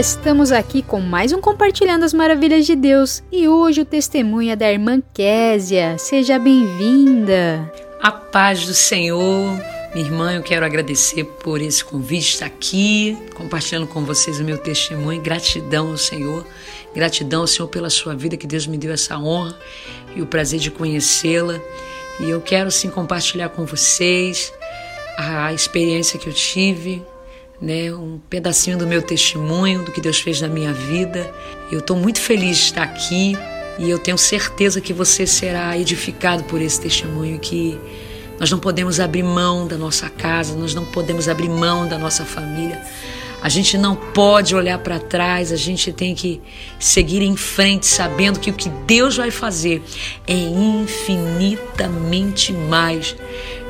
Estamos aqui com mais um Compartilhando as Maravilhas de Deus. E hoje o testemunho é da irmã Késia. Seja bem-vinda. A paz do Senhor. Minha irmã, eu quero agradecer por esse convite, estar aqui, compartilhando com vocês o meu testemunho. Gratidão ao Senhor. Gratidão ao Senhor pela sua vida, que Deus me deu essa honra e o prazer de conhecê-la. E eu quero sim compartilhar com vocês a experiência que eu tive né, um pedacinho do meu testemunho, do que Deus fez na minha vida. Eu estou muito feliz de estar aqui e eu tenho certeza que você será edificado por esse testemunho que nós não podemos abrir mão da nossa casa, nós não podemos abrir mão da nossa família. A gente não pode olhar para trás, a gente tem que seguir em frente, sabendo que o que Deus vai fazer é infinitamente mais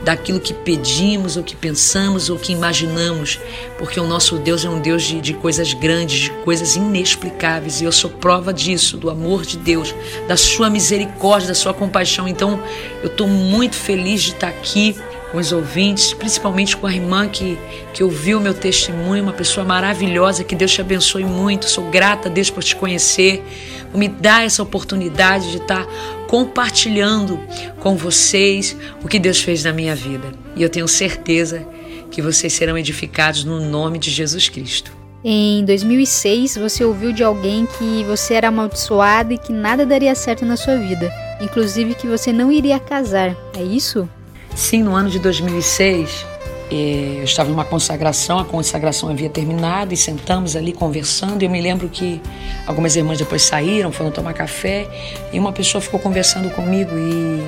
daquilo que pedimos, ou que pensamos, ou que imaginamos, porque o nosso Deus é um Deus de, de coisas grandes, de coisas inexplicáveis, e eu sou prova disso, do amor de Deus, da sua misericórdia, da sua compaixão. Então, eu estou muito feliz de estar aqui com os ouvintes, principalmente com a irmã que, que ouviu meu testemunho, uma pessoa maravilhosa, que Deus te abençoe muito. Sou grata a Deus por te conhecer, por me dar essa oportunidade de estar compartilhando com vocês o que Deus fez na minha vida. E eu tenho certeza que vocês serão edificados no nome de Jesus Cristo. Em 2006, você ouviu de alguém que você era amaldiçoada e que nada daria certo na sua vida, inclusive que você não iria casar. É isso? Sim, no ano de 2006, eh, eu estava numa consagração, a consagração havia terminado e sentamos ali conversando. E eu me lembro que algumas irmãs depois saíram, foram tomar café e uma pessoa ficou conversando comigo e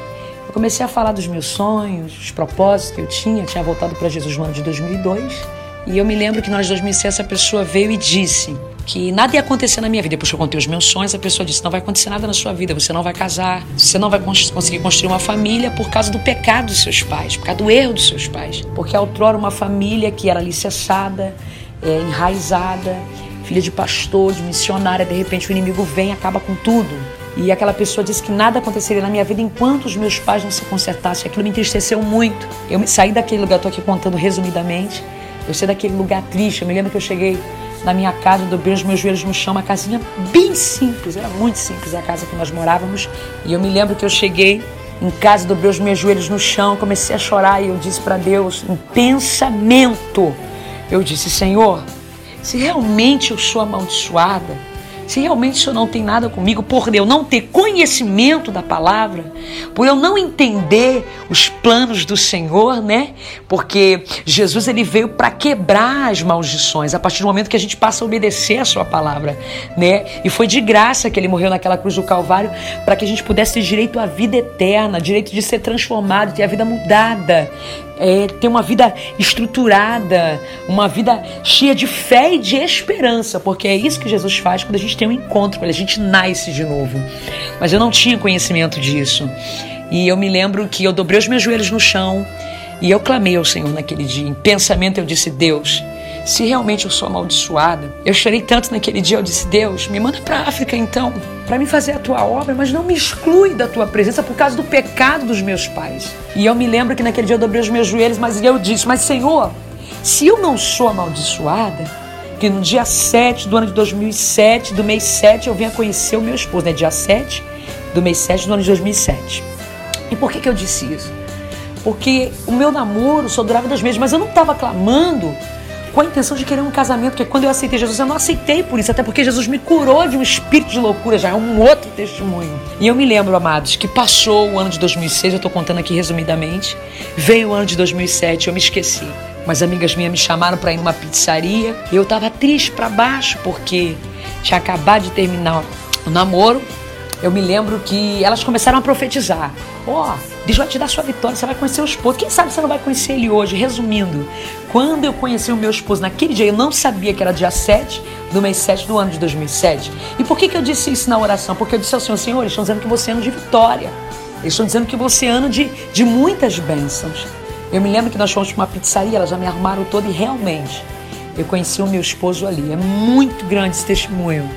eu comecei a falar dos meus sonhos, dos propósitos que eu tinha. Eu tinha voltado para Jesus no ano de 2002 e eu me lembro que ano de 2006 essa pessoa veio e disse: que nada ia acontecer na minha vida. Depois que eu contei os meus sonhos, a pessoa disse: não vai acontecer nada na sua vida, você não vai casar, você não vai conseguir construir uma família por causa do pecado dos seus pais, por causa do erro dos seus pais. Porque outrora uma família que era alicerçada, é, enraizada, filha de pastor, de missionária, de repente o inimigo vem acaba com tudo. E aquela pessoa disse que nada aconteceria na minha vida enquanto os meus pais não se consertassem. Aquilo me entristeceu muito. Eu saí daquele lugar, estou aqui contando resumidamente. Eu saí daquele lugar triste. Eu me lembro que eu cheguei na minha casa, dobrei os meus joelhos no chão, uma casinha bem simples, era muito simples a casa que nós morávamos. E eu me lembro que eu cheguei em casa, dobrei os meus joelhos no chão, comecei a chorar e eu disse para Deus, em pensamento, eu disse: Senhor, se realmente eu sou amaldiçoada, se realmente o Senhor não tem nada comigo, por eu não ter conhecimento da palavra, por eu não entender os planos do Senhor, né? Porque Jesus ele veio para quebrar as maldições a partir do momento que a gente passa a obedecer a sua palavra, né? E foi de graça que ele morreu naquela cruz do Calvário para que a gente pudesse ter direito à vida eterna, direito de ser transformado, ter a vida mudada é, ter uma vida estruturada, uma vida cheia de fé e de esperança, porque é isso que Jesus faz quando a gente tem um encontro Ele, a gente nasce de novo. Mas eu não tinha conhecimento disso. E eu me lembro que eu dobrei os meus joelhos no chão e eu clamei ao Senhor naquele dia. Em pensamento eu disse: Deus, se realmente eu sou amaldiçoada. Eu chorei tanto naquele dia, eu disse: Deus, me manda para a África então, para me fazer a tua obra, mas não me exclui da tua presença por causa do pecado dos meus pais. E eu me lembro que naquele dia eu dobrei os meus joelhos, mas eu disse: Mas Senhor, se eu não sou amaldiçoada, que no dia 7 do ano de 2007, do mês 7, eu venha conhecer o meu esposo, né? Dia 7 do mês 7 do ano de 2007. E por que, que eu disse isso? Porque o meu namoro só durava dois meses, mas eu não estava clamando com a intenção de querer um casamento, porque quando eu aceitei Jesus, eu não aceitei por isso, até porque Jesus me curou de um espírito de loucura, já é um outro testemunho. E eu me lembro, amados, que passou o ano de 2006, eu estou contando aqui resumidamente, veio o ano de 2007, eu me esqueci. Mas amigas minhas me chamaram para ir numa pizzaria, e eu estava triste para baixo, porque tinha acabado de terminar o namoro, eu me lembro que elas começaram a profetizar. Ó, oh, Deus vai te dar sua vitória, você vai conhecer o esposo. Quem sabe você não vai conhecer ele hoje? Resumindo, quando eu conheci o meu esposo naquele dia, eu não sabia que era dia 7 do mês 7 do ano de 2007. E por que, que eu disse isso na oração? Porque eu disse ao Senhor, Senhor, eles estão dizendo que você é ano de vitória. Eles estão dizendo que você é ano de, de muitas bênçãos. Eu me lembro que nós fomos para uma pizzaria, elas já me arrumaram todo e realmente eu conheci o meu esposo ali. É muito grande esse testemunho.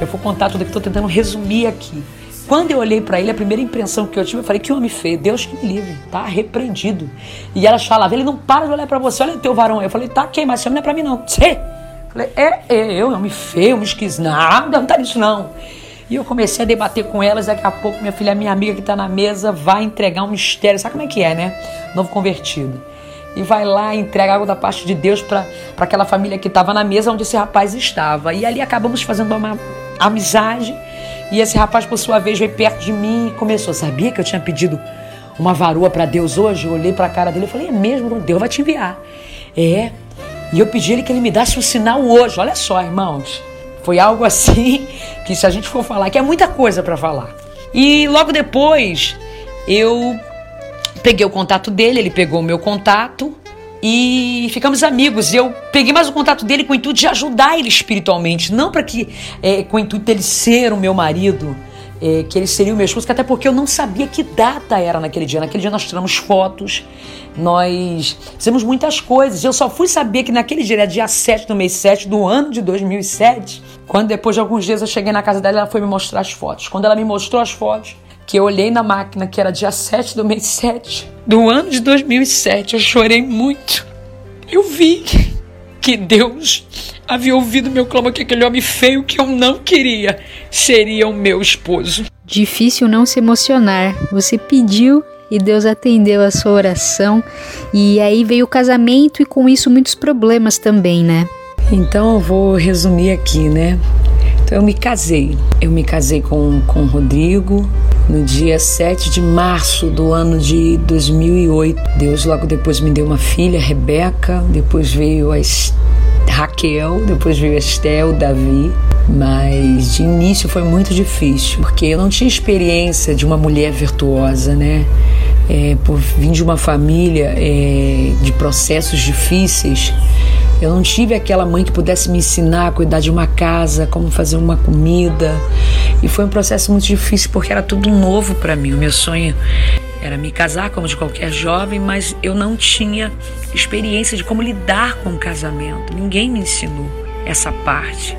Eu vou contar tudo que estou tentando resumir aqui. Quando eu olhei para ele, a primeira impressão que eu tive, eu falei: que homem feio, Deus que me livre, tá repreendido. E elas falavam: ele não para de olhar para você, olha o teu varão. Eu falei: tá, quem? Mas você não é para mim, não. Você? Falei: é, é, eu, homem feio, me esquis, nada, não tá nisso, não. E eu comecei a debater com elas. Daqui a pouco, minha filha, minha amiga que está na mesa, vai entregar um mistério. Sabe como é que é, né? Novo convertido. E vai lá, entrega algo da parte de Deus para aquela família que estava na mesa onde esse rapaz estava. E ali acabamos fazendo uma amizade. E esse rapaz, por sua vez, veio perto de mim e começou. Sabia que eu tinha pedido uma varoa para Deus hoje? Eu olhei para a cara dele e falei: É mesmo, Deus vai te enviar. É. E eu pedi ele que ele me desse um sinal hoje. Olha só, irmãos. Foi algo assim que, se a gente for falar, que é muita coisa para falar. E logo depois, eu peguei o contato dele, ele pegou o meu contato e ficamos amigos. Eu peguei mais o contato dele com o intuito de ajudar ele espiritualmente, não para que é, com o intuito dele ser o meu marido, é, que ele seria o meu esposo, até porque eu não sabia que data era naquele dia. Naquele dia nós tiramos fotos, nós fizemos muitas coisas. Eu só fui saber que naquele dia era dia 7 do mês 7 do ano de 2007, quando depois de alguns dias eu cheguei na casa dela, ela foi me mostrar as fotos. Quando ela me mostrou as fotos, que eu olhei na máquina que era dia 7 do mês 7 do ano de 2007, eu chorei muito. Eu vi que Deus havia ouvido meu clamor que aquele homem feio que eu não queria seria o meu esposo. Difícil não se emocionar. Você pediu e Deus atendeu a sua oração. E aí veio o casamento e com isso muitos problemas também, né? Então eu vou resumir aqui, né? Então eu me casei. Eu me casei com, com o Rodrigo no dia 7 de março do ano de 2008. Deus logo depois me deu uma filha, Rebeca. Depois veio a Raquel, depois veio Estel, Davi. Mas de início foi muito difícil, porque eu não tinha experiência de uma mulher virtuosa, né? É, por vir de uma família é, de processos difíceis, eu não tive aquela mãe que pudesse me ensinar a cuidar de uma casa, como fazer uma comida. E foi um processo muito difícil porque era tudo novo para mim. O meu sonho era me casar como de qualquer jovem, mas eu não tinha experiência de como lidar com o casamento. Ninguém me ensinou essa parte.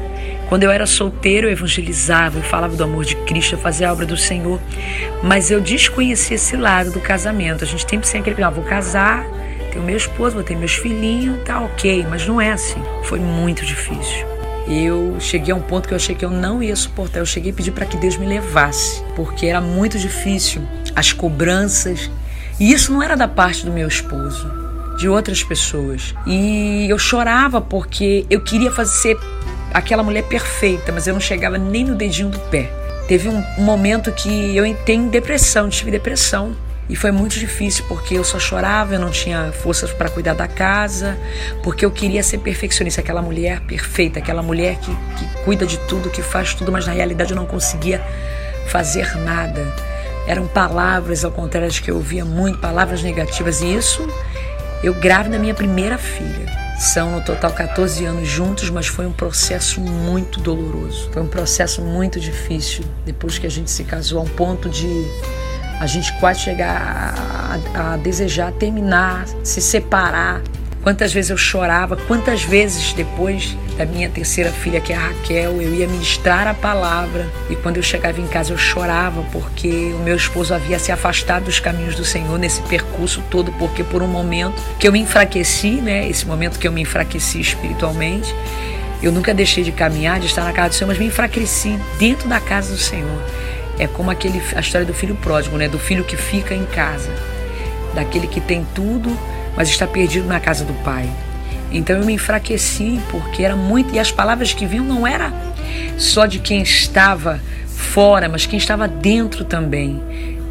Quando eu era solteiro, eu evangelizava, eu falava do amor de Cristo, eu fazia a obra do Senhor, mas eu desconhecia esse lado do casamento. A gente sempre sempre aquele, ah, vou casar, tenho meu esposo, vou ter meus filhinhos, tá ok, mas não é assim. Foi muito difícil. Eu cheguei a um ponto que eu achei que eu não ia suportar. Eu cheguei a pedir para que Deus me levasse, porque era muito difícil as cobranças. E isso não era da parte do meu esposo, de outras pessoas. E eu chorava porque eu queria fazer aquela mulher perfeita, mas eu não chegava nem no dedinho do pé. Teve um, momento que eu tenho depressão, tive depressão e foi muito difícil porque eu só chorava, eu não tinha forças para cuidar da casa, porque eu queria ser perfeccionista, aquela mulher perfeita, aquela mulher que, que cuida de tudo, que faz tudo, mas na realidade eu não conseguia fazer nada. Eram palavras ao contrário de que eu ouvia muito, palavras negativas, e isso eu grávida da minha primeira filha. São no total 14 anos juntos, mas foi um processo muito doloroso. Foi um processo muito difícil depois que a gente se casou, a um ponto de a gente quase chegar a, a, desejar terminar, se separar. Quantas vezes eu chorava, quantas vezes depois da minha terceira filha, que é a Raquel, eu ia ministrar a palavra e quando eu chegava em casa eu chorava porque o meu esposo havia se afastado dos caminhos do Senhor nesse percurso todo, porque por um momento que eu me enfraqueci, né, esse momento que eu me enfraqueci espiritualmente, eu nunca deixei de caminhar, de estar na casa do Senhor, mas me enfraqueci dentro da casa do Senhor. É como aquele, a história do filho pródigo, né, do filho que fica em casa, daquele que tem tudo mas está perdido na casa do Pai. Então eu me enfraqueci porque era muito e as palavras que vinham não era só de quem estava fora, mas quem estava dentro também,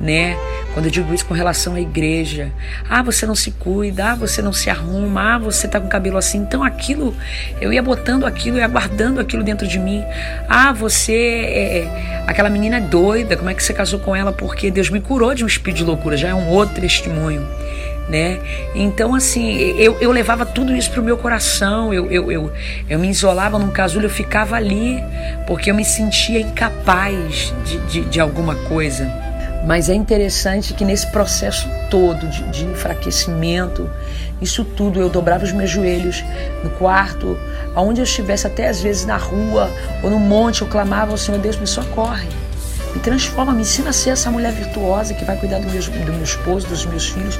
né? Quando eu digo isso com relação à igreja, ah, você não se cuida, ah, você não se arruma, ah, você tá com o cabelo assim. Então aquilo, eu ia botando aquilo, ia guardando aquilo dentro de mim. Ah, você é, é aquela menina é doida, como é que você casou com ela? Porque Deus me curou de um espírito de loucura, já é um outro testemunho né? Então, assim, eu, eu levava tudo isso pro meu coração, eu, eu, eu, eu me isolava num casulo, eu ficava ali, porque eu me sentia incapaz de, de, de alguma coisa. Mas é interessante que nesse processo todo de, de enfraquecimento, isso tudo, eu dobrava os meus joelhos no quarto, aonde eu estivesse, até às vezes na rua ou no monte, eu clamava ao Senhor, Deus me socorre. Me transforma, me ensina a ser essa mulher virtuosa que vai cuidar do meu, do meu esposo, dos meus filhos.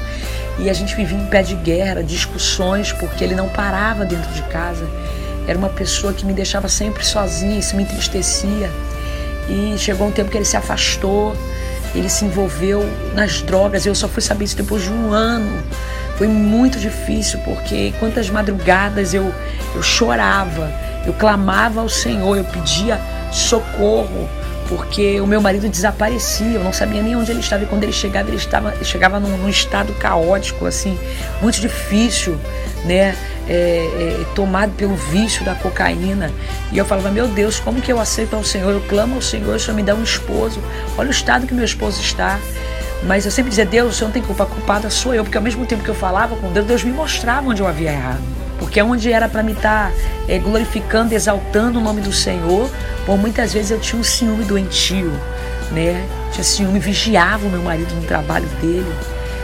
E a gente vivia em pé de guerra, discussões, porque ele não parava dentro de casa. Era uma pessoa que me deixava sempre sozinha, isso me entristecia. E chegou um tempo que ele se afastou, ele se envolveu nas drogas. Eu só fui saber isso depois de um ano. Foi muito difícil, porque quantas madrugadas eu, eu chorava, eu clamava ao Senhor, eu pedia socorro porque o meu marido desaparecia, eu não sabia nem onde ele estava e quando ele chegava, ele estava chegava num, num estado caótico, assim, muito difícil, né? É, é, tomado pelo vício da cocaína. E eu falava, meu Deus, como que eu aceito ao Senhor? Eu clamo ao Senhor, o Senhor me dá um esposo. Olha o estado que meu esposo está. Mas eu sempre dizia, Deus, o Senhor não tem culpa, a culpada sou eu, porque ao mesmo tempo que eu falava com Deus, Deus me mostrava onde eu havia errado. Porque onde era para me estar tá, é, glorificando, exaltando o nome do Senhor, por muitas vezes eu tinha um ciúme doentio, né? Tinha ciúme, vigiava o meu marido no trabalho dele,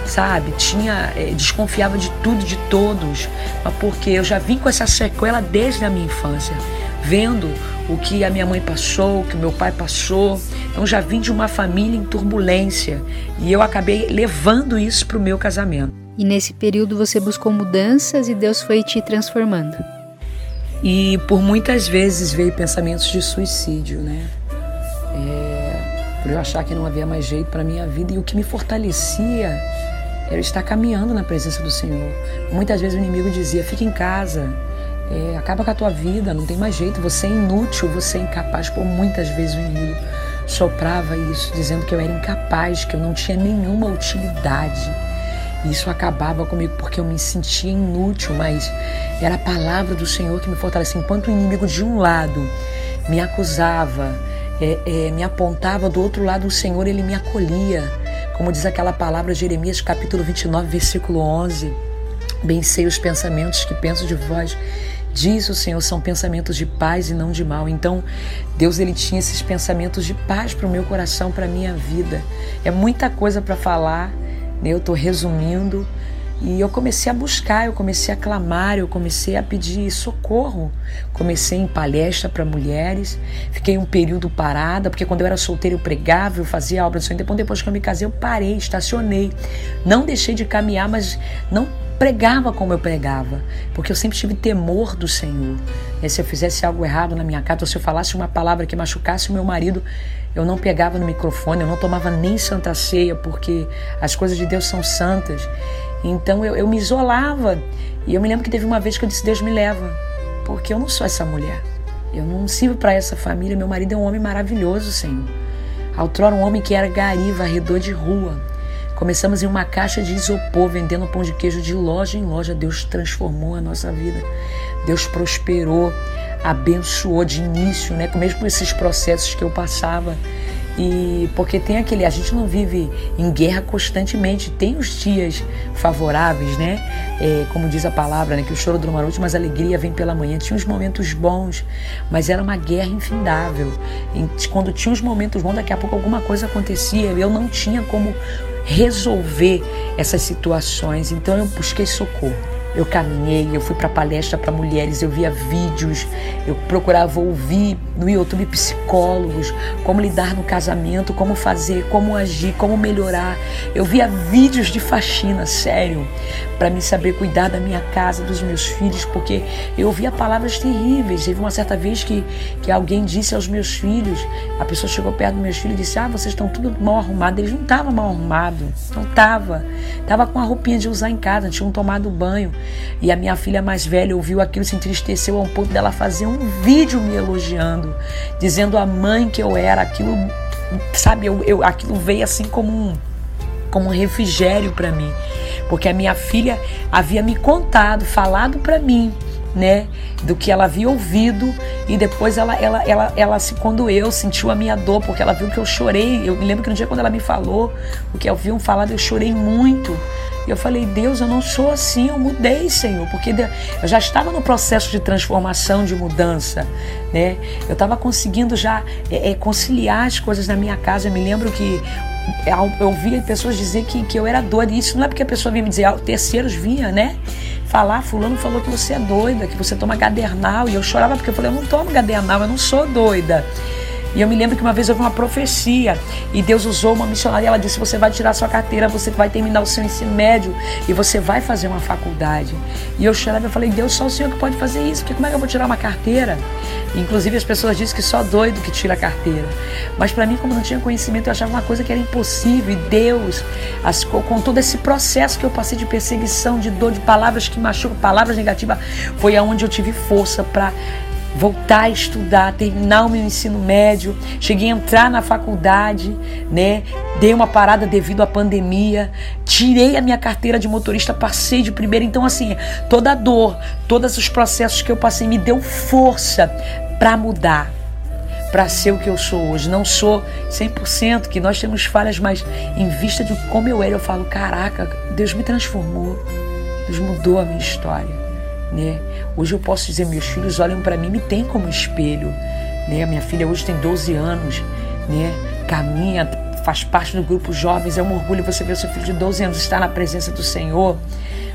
sabe? Tinha, é, desconfiava de tudo, de todos, mas porque eu já vim com essa sequela desde a minha infância, vendo o que a minha mãe passou, o que o meu pai passou. Então já vim de uma família em turbulência e eu acabei levando isso para o meu casamento. E nesse período você buscou mudanças e Deus foi te transformando. E por muitas vezes veio pensamentos de suicídio, né? É, por eu achar que não havia mais jeito para minha vida e o que me fortalecia era estar caminhando na presença do Senhor. Muitas vezes o inimigo dizia: fica em casa, é, acaba com a tua vida, não tem mais jeito, você é inútil, você é incapaz. Por muitas vezes o inimigo soprava isso, dizendo que eu era incapaz, que eu não tinha nenhuma utilidade. Isso acabava comigo porque eu me sentia inútil, mas era a palavra do Senhor que me fortalecia. Enquanto o inimigo de um lado me acusava, é, é, me apontava do outro lado, o Senhor ele me acolhia. Como diz aquela palavra de Jeremias, capítulo 29, versículo 11. Bem sei os pensamentos que penso de vós. Diz o Senhor, são pensamentos de paz e não de mal. Então, Deus ele tinha esses pensamentos de paz para o meu coração, para a minha vida. É muita coisa para falar, né? Eu estou resumindo. E eu comecei a buscar, eu comecei a clamar, eu comecei a pedir socorro. Comecei em palestra para mulheres, fiquei um período parada, porque quando eu era solteira eu pregava, eu fazia obra do Senhor. Depois, depois que eu me casei, eu parei, estacionei. Não deixei de caminhar, mas não pregava como eu pregava, porque eu sempre tive temor do Senhor. E se eu fizesse algo errado na minha casa, ou se eu falasse uma palavra que machucasse o meu marido, eu não pegava no microfone, eu não tomava nem santa ceia, porque as coisas de Deus são santas. Então eu, eu me isolava. E eu me lembro que teve uma vez que eu disse: Deus me leva, porque eu não sou essa mulher. Eu não sirvo para essa família. Meu marido é um homem maravilhoso, Senhor. Outrora, um homem que era gari, varredor de rua. Começamos em uma caixa de isopor, vendendo pão de queijo de loja em loja. Deus transformou a nossa vida. Deus prosperou abençoou de início, né? Mesmo com esses processos que eu passava. E porque tem aquele, a gente não vive em guerra constantemente, tem os dias favoráveis, né? É, como diz a palavra, né? Que o choro dura uma noite, mas a alegria vem pela manhã. Tinha os momentos bons, mas era uma guerra infindável. E quando tinha os momentos bons, daqui a pouco alguma coisa acontecia. Eu não tinha como resolver essas situações, então eu busquei socorro. Eu caminhei, eu fui para palestra para mulheres, eu via vídeos, eu procurava ouvir no YouTube psicólogos, como lidar no casamento, como fazer, como agir, como melhorar. Eu via vídeos de faxina, sério, para me saber cuidar da minha casa, dos meus filhos, porque eu ouvia palavras terríveis. Teve uma certa vez que, que alguém disse aos meus filhos, a pessoa chegou perto dos meus filhos e disse: Ah, vocês estão tudo mal arrumados. Eles não estavam mal arrumados, não estavam. Estava com a roupinha de usar em casa, tinham tomado banho. E a minha filha mais velha ouviu aquilo, se entristeceu ao ponto dela fazer um vídeo me elogiando, dizendo a mãe que eu era. Aquilo, sabe, eu, eu aquilo veio assim como um, como um refrigério para mim, porque a minha filha havia me contado, falado para mim né, do que ela havia ouvido e depois ela, ela, ela, ela se quando eu sentiu a minha dor porque ela viu que eu chorei. Eu me lembro que no dia quando ela me falou o que ouviam falar, eu chorei muito. E eu falei, Deus, eu não sou assim, eu mudei, Senhor, porque eu já estava no processo de transformação, de mudança, né? Eu estava conseguindo já é, é, conciliar as coisas na minha casa. Eu me lembro que eu ouvia pessoas dizer que, que eu era doida. E isso não é porque a pessoa vinha me dizer, ah, terceiros vinha, né? Falar, fulano falou que você é doida, que você toma gadernal. E eu chorava porque eu falei, eu não tomo gadernal, eu não sou doida. E eu me lembro que uma vez houve uma profecia e Deus usou uma missionária. Ela disse: Você vai tirar sua carteira, você vai terminar o seu ensino médio e você vai fazer uma faculdade. E eu chorava e falei: Deus, só o Senhor que pode fazer isso, porque como é que eu vou tirar uma carteira? Inclusive as pessoas dizem que só doido que tira a carteira. Mas para mim, como não tinha conhecimento, eu achava uma coisa que era impossível. E Deus, as, com todo esse processo que eu passei de perseguição, de dor, de palavras que machucam, palavras negativas, foi aonde eu tive força para voltar a estudar, terminar o meu ensino médio, cheguei a entrar na faculdade, né? Dei uma parada devido à pandemia, tirei a minha carteira de motorista, passei de primeira, então assim, toda a dor, todos os processos que eu passei me deu força para mudar, para ser o que eu sou hoje. Não sou 100%, que nós temos falhas, mas em vista de como eu era, eu falo, caraca, Deus me transformou. Deus mudou a minha história né? Hoje eu posso dizer, meus filhos olham para mim me têm como espelho, né? Minha filha hoje tem 12 anos, né? Caminha, faz parte do grupo Jovens, é um orgulho você ver seu filho de 12 anos estar na presença do Senhor.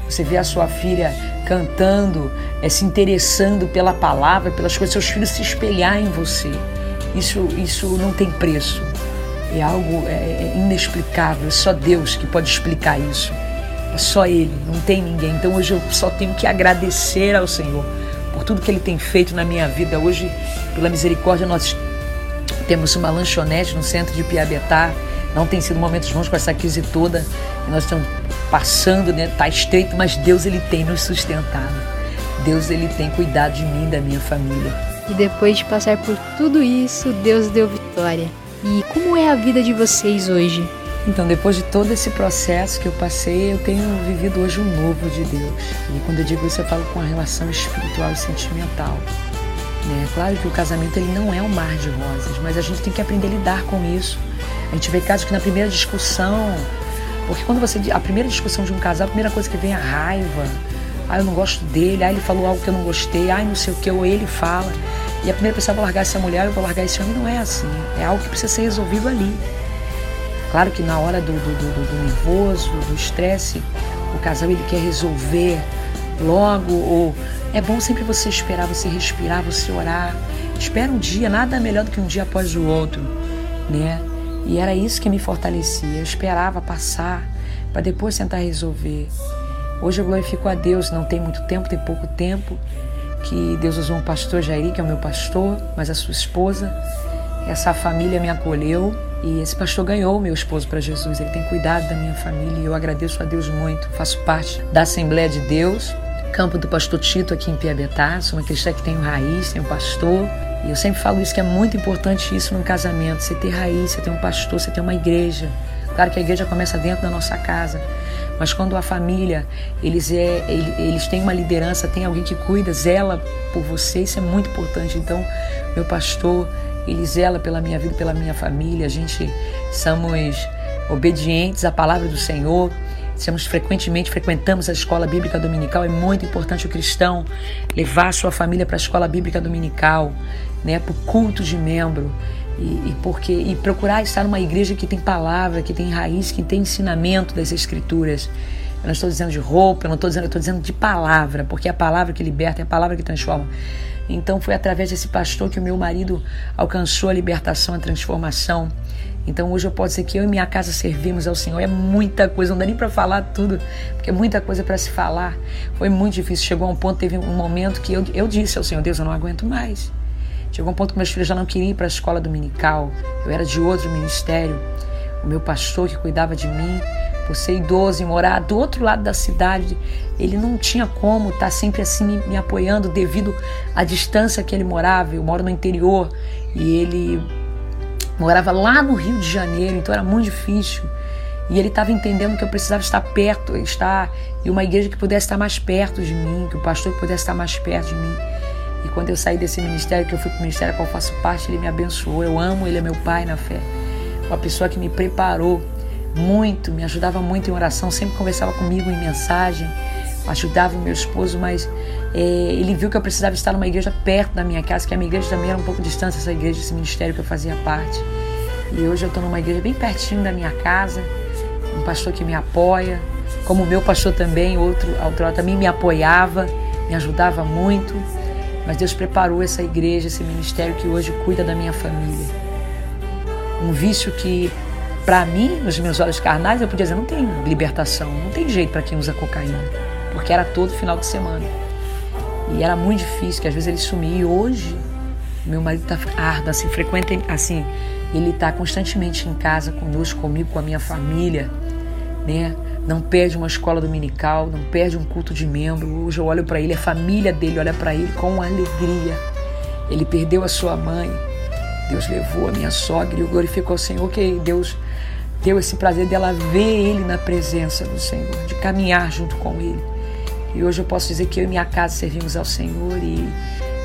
Você vê a sua filha cantando, é, se interessando pela palavra, pelas coisas, seus filhos se espelhar em você. Isso, isso não tem preço. É algo é, é inexplicável, é só Deus que pode explicar isso. É só Ele, não tem ninguém. Então hoje eu só tenho que agradecer ao Senhor por tudo que Ele tem feito na minha vida. Hoje, pela misericórdia, nós temos uma lanchonete no centro de Piabetá. Não tem sido momentos bons com essa crise toda. Nós estamos passando, né? Tá estreito, mas Deus ele tem nos sustentado. Deus ele tem cuidado de mim, da minha família. E depois de passar por tudo isso, Deus deu vitória. E como é a vida de vocês hoje? Então, depois de todo esse processo que eu passei, eu tenho vivido hoje um novo de Deus. E quando eu digo isso, eu falo com a relação espiritual e sentimental. É claro que o casamento ele não é um mar de rosas, mas a gente tem que aprender a lidar com isso. A gente vê casos que na primeira discussão, porque quando você a primeira discussão de um casal, a primeira coisa que vem é a raiva. Ah, eu não gosto dele, ah, ele falou algo que eu não gostei, ah, não sei o que, ou ele fala. E a primeira pessoa vai largar essa mulher, eu vou largar esse homem, não é assim. É algo que precisa ser resolvido ali. Claro que na hora do, do, do, do nervoso, do estresse, o casal ele quer resolver logo, ou é bom sempre você esperar, você respirar, você orar. Espera um dia, nada melhor do que um dia após o outro, né? E era isso que me fortalecia. Eu esperava passar para depois tentar resolver. Hoje eu glorifico a Deus, não tem muito tempo, tem pouco tempo, que Deus usou um pastor Jairi, que é o meu pastor, mas a sua esposa. Essa família me acolheu e esse pastor ganhou meu esposo para Jesus. Ele tem cuidado da minha família e eu agradeço a Deus muito. Faço parte da Assembleia de Deus, campo do pastor Tito aqui em Piabetá. Sou uma cristã que tem raiz, tenho pastor. E eu sempre falo isso que é muito importante isso no casamento. Você ter raiz, você ter um pastor, você ter uma igreja. Claro que a igreja começa dentro da nossa casa, mas quando a família, eles, é, eles têm uma liderança, tem alguém que cuida, zela por você, isso é muito importante. Então, meu pastor, ele zela pela minha vida, pela minha família. A gente somos obedientes à palavra do Senhor. Somos frequentemente frequentamos a escola bíblica dominical. É muito importante o cristão levar a sua família para a escola bíblica dominical, né, para o culto de membro. E, e, porque e procurar estar numa igreja que tem palavra, que tem raiz, que tem ensinamento das escrituras. Eu não estou dizendo de roupa, eu não estou dizendo, eu estou dizendo de palavra, porque é a palavra que liberta, é a palavra que transforma. Então foi através desse pastor que o meu marido alcançou a libertação, a transformação. Então hoje eu posso dizer que eu e minha casa servimos ao Senhor. É muita coisa, não dá nem para falar tudo, porque é muita coisa para se falar. Foi muito difícil. Chegou a um ponto, teve um momento que eu, eu disse ao Senhor: Deus, eu não aguento mais. Chegou um ponto que meus filhos já não queriam ir para a escola dominical. Eu era de outro ministério. O meu pastor que cuidava de mim, por ser idoso e morar do outro lado da cidade, ele não tinha como estar sempre assim me, me apoiando devido à distância que ele morava. Eu moro no interior e ele morava lá no Rio de Janeiro, então era muito difícil. E ele estava entendendo que eu precisava estar perto, estar em uma igreja que pudesse estar mais perto de mim, que o pastor pudesse estar mais perto de mim. E quando eu saí desse ministério, que eu fui para o ministério a qual faço parte, ele me abençoou. Eu amo, ele é meu pai na fé. Uma pessoa que me preparou muito, me ajudava muito em oração, sempre conversava comigo em mensagem, ajudava o meu esposo, mas é, ele viu que eu precisava estar numa igreja perto da minha casa, que a minha igreja também era um pouco distante dessa igreja, esse ministério que eu fazia parte. E hoje eu estou numa igreja bem pertinho da minha casa, um pastor que me apoia, como o meu pastor também, outro, outro também me apoiava, me ajudava muito. Mas Deus preparou essa igreja, esse ministério que hoje cuida da minha família. Um vício que, para mim, nos meus olhos carnais, eu podia dizer: não tem libertação, não tem jeito para quem usa cocaína, porque era todo final de semana. E era muito difícil, que às vezes ele sumia. E hoje, meu marido tá arda, assim, frequenta, assim, ele está constantemente em casa conosco, comigo, com a minha família, né? Não perde uma escola dominical, não perde um culto de membro. Hoje eu olho para ele, a família dele olha para ele com alegria. Ele perdeu a sua mãe, Deus levou a minha sogra e eu glorifico ao Senhor que Deus deu esse prazer dela ver ele na presença do Senhor, de caminhar junto com ele. E hoje eu posso dizer que eu e minha casa servimos ao Senhor e,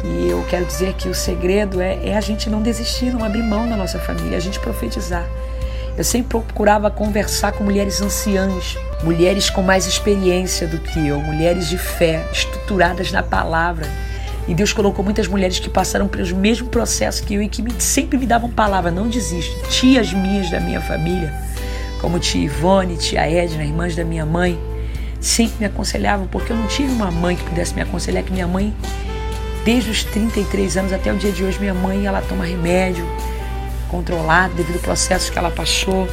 e eu quero dizer que o segredo é, é a gente não desistir, não abrir mão da nossa família, a gente profetizar. Eu sempre procurava conversar com mulheres anciãs, mulheres com mais experiência do que eu, mulheres de fé, estruturadas na palavra. E Deus colocou muitas mulheres que passaram pelos mesmos processos que eu e que me, sempre me davam palavra, não desiste. Tias minhas da minha família, como tia Ivone, tia Edna, irmãs da minha mãe, sempre me aconselhavam, porque eu não tive uma mãe que pudesse me aconselhar, que minha mãe, desde os 33 anos até o dia de hoje, minha mãe, ela toma remédio controlado devido ao processo que ela passou.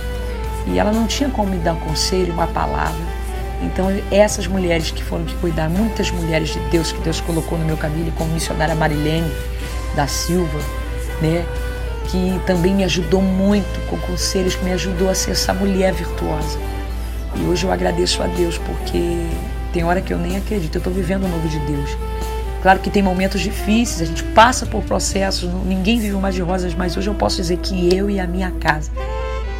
E ela não tinha como me dar um conselho, uma palavra. Então, essas mulheres que foram que cuidar, muitas mulheres de Deus que Deus colocou no meu caminho, como missionária Marilene da Silva, né? Que também me ajudou muito com conselhos, que me ajudou a ser essa mulher virtuosa. E hoje eu agradeço a Deus porque tem hora que eu nem acredito, eu estou vivendo o novo de Deus. Claro que tem momentos difíceis, a gente passa por processos, ninguém vive mais de rosas, mas hoje eu posso dizer que eu e a minha casa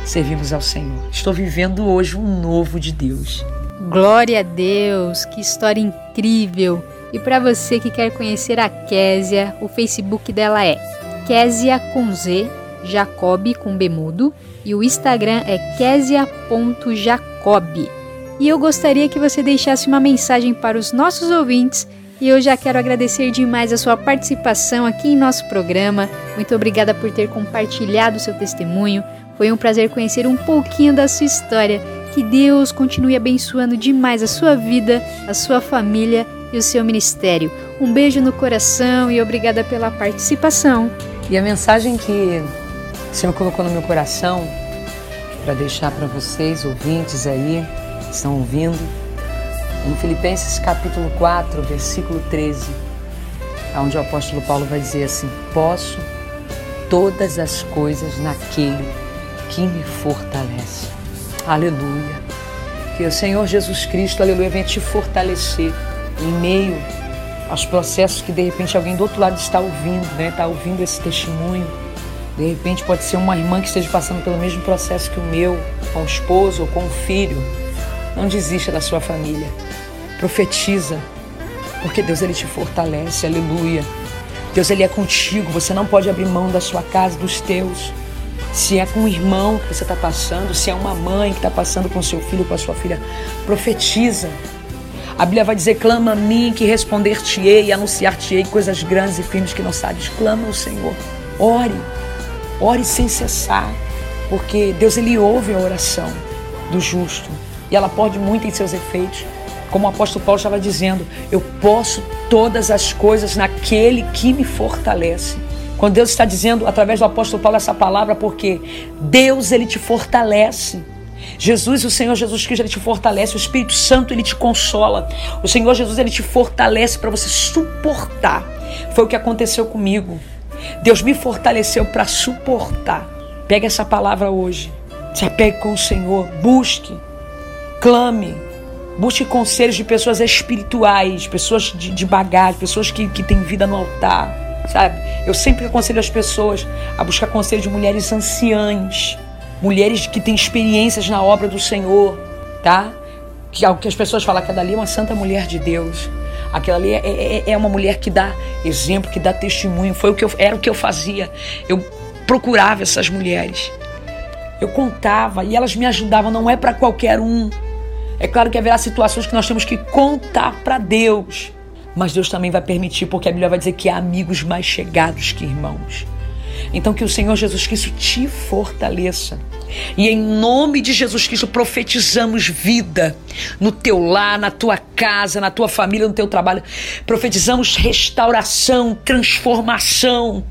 servimos ao Senhor. Estou vivendo hoje um novo de Deus. Glória a Deus, que história incrível! E para você que quer conhecer a Késia, o Facebook dela é Késia com Z, Jacob com Bemudo e o Instagram é kesia.jacob. E eu gostaria que você deixasse uma mensagem para os nossos ouvintes e eu já quero agradecer demais a sua participação aqui em nosso programa. Muito obrigada por ter compartilhado seu testemunho. Foi um prazer conhecer um pouquinho da sua história. Que Deus continue abençoando demais a sua vida, a sua família e o seu ministério. Um beijo no coração e obrigada pela participação. E a mensagem que o Senhor colocou no meu coração para deixar para vocês, ouvintes aí, que estão ouvindo, em Filipenses capítulo 4, versículo 13, onde o apóstolo Paulo vai dizer assim: Posso todas as coisas naquele que me fortalece. Aleluia. Que o Senhor Jesus Cristo, aleluia, venha te fortalecer em meio aos processos que de repente alguém do outro lado está ouvindo, né? Está ouvindo esse testemunho de repente pode ser uma irmã que esteja passando pelo mesmo processo que o meu, com o esposo ou com o filho. Não desista da sua família. Profetiza, porque Deus ele te fortalece. Aleluia. Deus ele é contigo. Você não pode abrir mão da sua casa, dos teus. Se é com um irmão que você está passando, se é uma mãe que está passando com seu filho, com a sua filha, profetiza. A Bíblia vai dizer: clama a mim que responder-te-ei e anunciar-te-ei coisas grandes e firmes que não sabes. Clama ao Senhor. Ore. Ore sem cessar, porque Deus ele ouve a oração do justo. e ela pode muito em seus efeitos. Como o apóstolo Paulo estava dizendo, eu posso todas as coisas naquele que me fortalece. Quando Deus está dizendo através do apóstolo Paulo essa palavra, porque Deus ele te fortalece. Jesus, o Senhor Jesus Cristo, ele te fortalece, o Espírito Santo, ele te consola. O Senhor Jesus, ele te fortalece para você suportar. Foi o que aconteceu comigo. Deus me fortaleceu para suportar. Pegue essa palavra hoje. Se apegue com o Senhor, busque, clame, busque conselhos de pessoas espirituais, pessoas de, de bagagem, pessoas que, que têm vida no altar, sabe? Eu sempre aconselho as pessoas a buscar conselho de mulheres anciãs, mulheres que têm experiências na obra do Senhor, tá? Que, que as pessoas falam que aquela ali é uma santa mulher de Deus. Aquela ali é, é, é, uma mulher que dá exemplo, que dá testemunho. Foi o que eu, era o que eu fazia. Eu procurava essas mulheres. Eu contava e elas me ajudavam. Não é para qualquer um. É claro que haverá situações que nós temos que contar para Deus. Mas Deus também vai permitir, porque a Bíblia vai dizer que há amigos mais chegados que irmãos. Então que o Senhor Jesus Cristo te fortaleça. E em nome de Jesus Cristo profetizamos vida no teu lar, na tua casa, na tua família, no teu trabalho. Profetizamos restauração, transformação.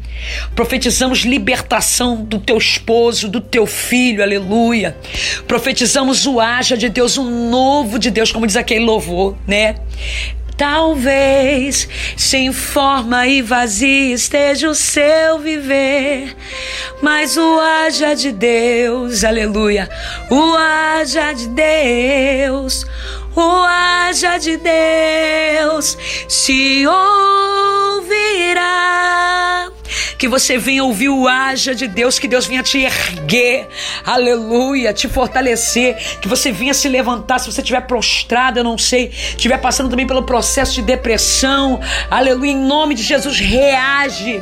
Profetizamos libertação do teu esposo, do teu filho, aleluia. Profetizamos o haja de Deus, um novo de Deus, como diz aquele louvor, né? Talvez sem forma e vazia esteja o seu viver, mas o haja de Deus, aleluia, o haja de Deus, o haja de Deus se ouvirá que você venha ouvir o haja de Deus, que Deus venha te erguer, aleluia, te fortalecer, que você venha se levantar. Se você estiver prostrado, eu não sei, estiver passando também pelo processo de depressão, aleluia, em nome de Jesus, reage.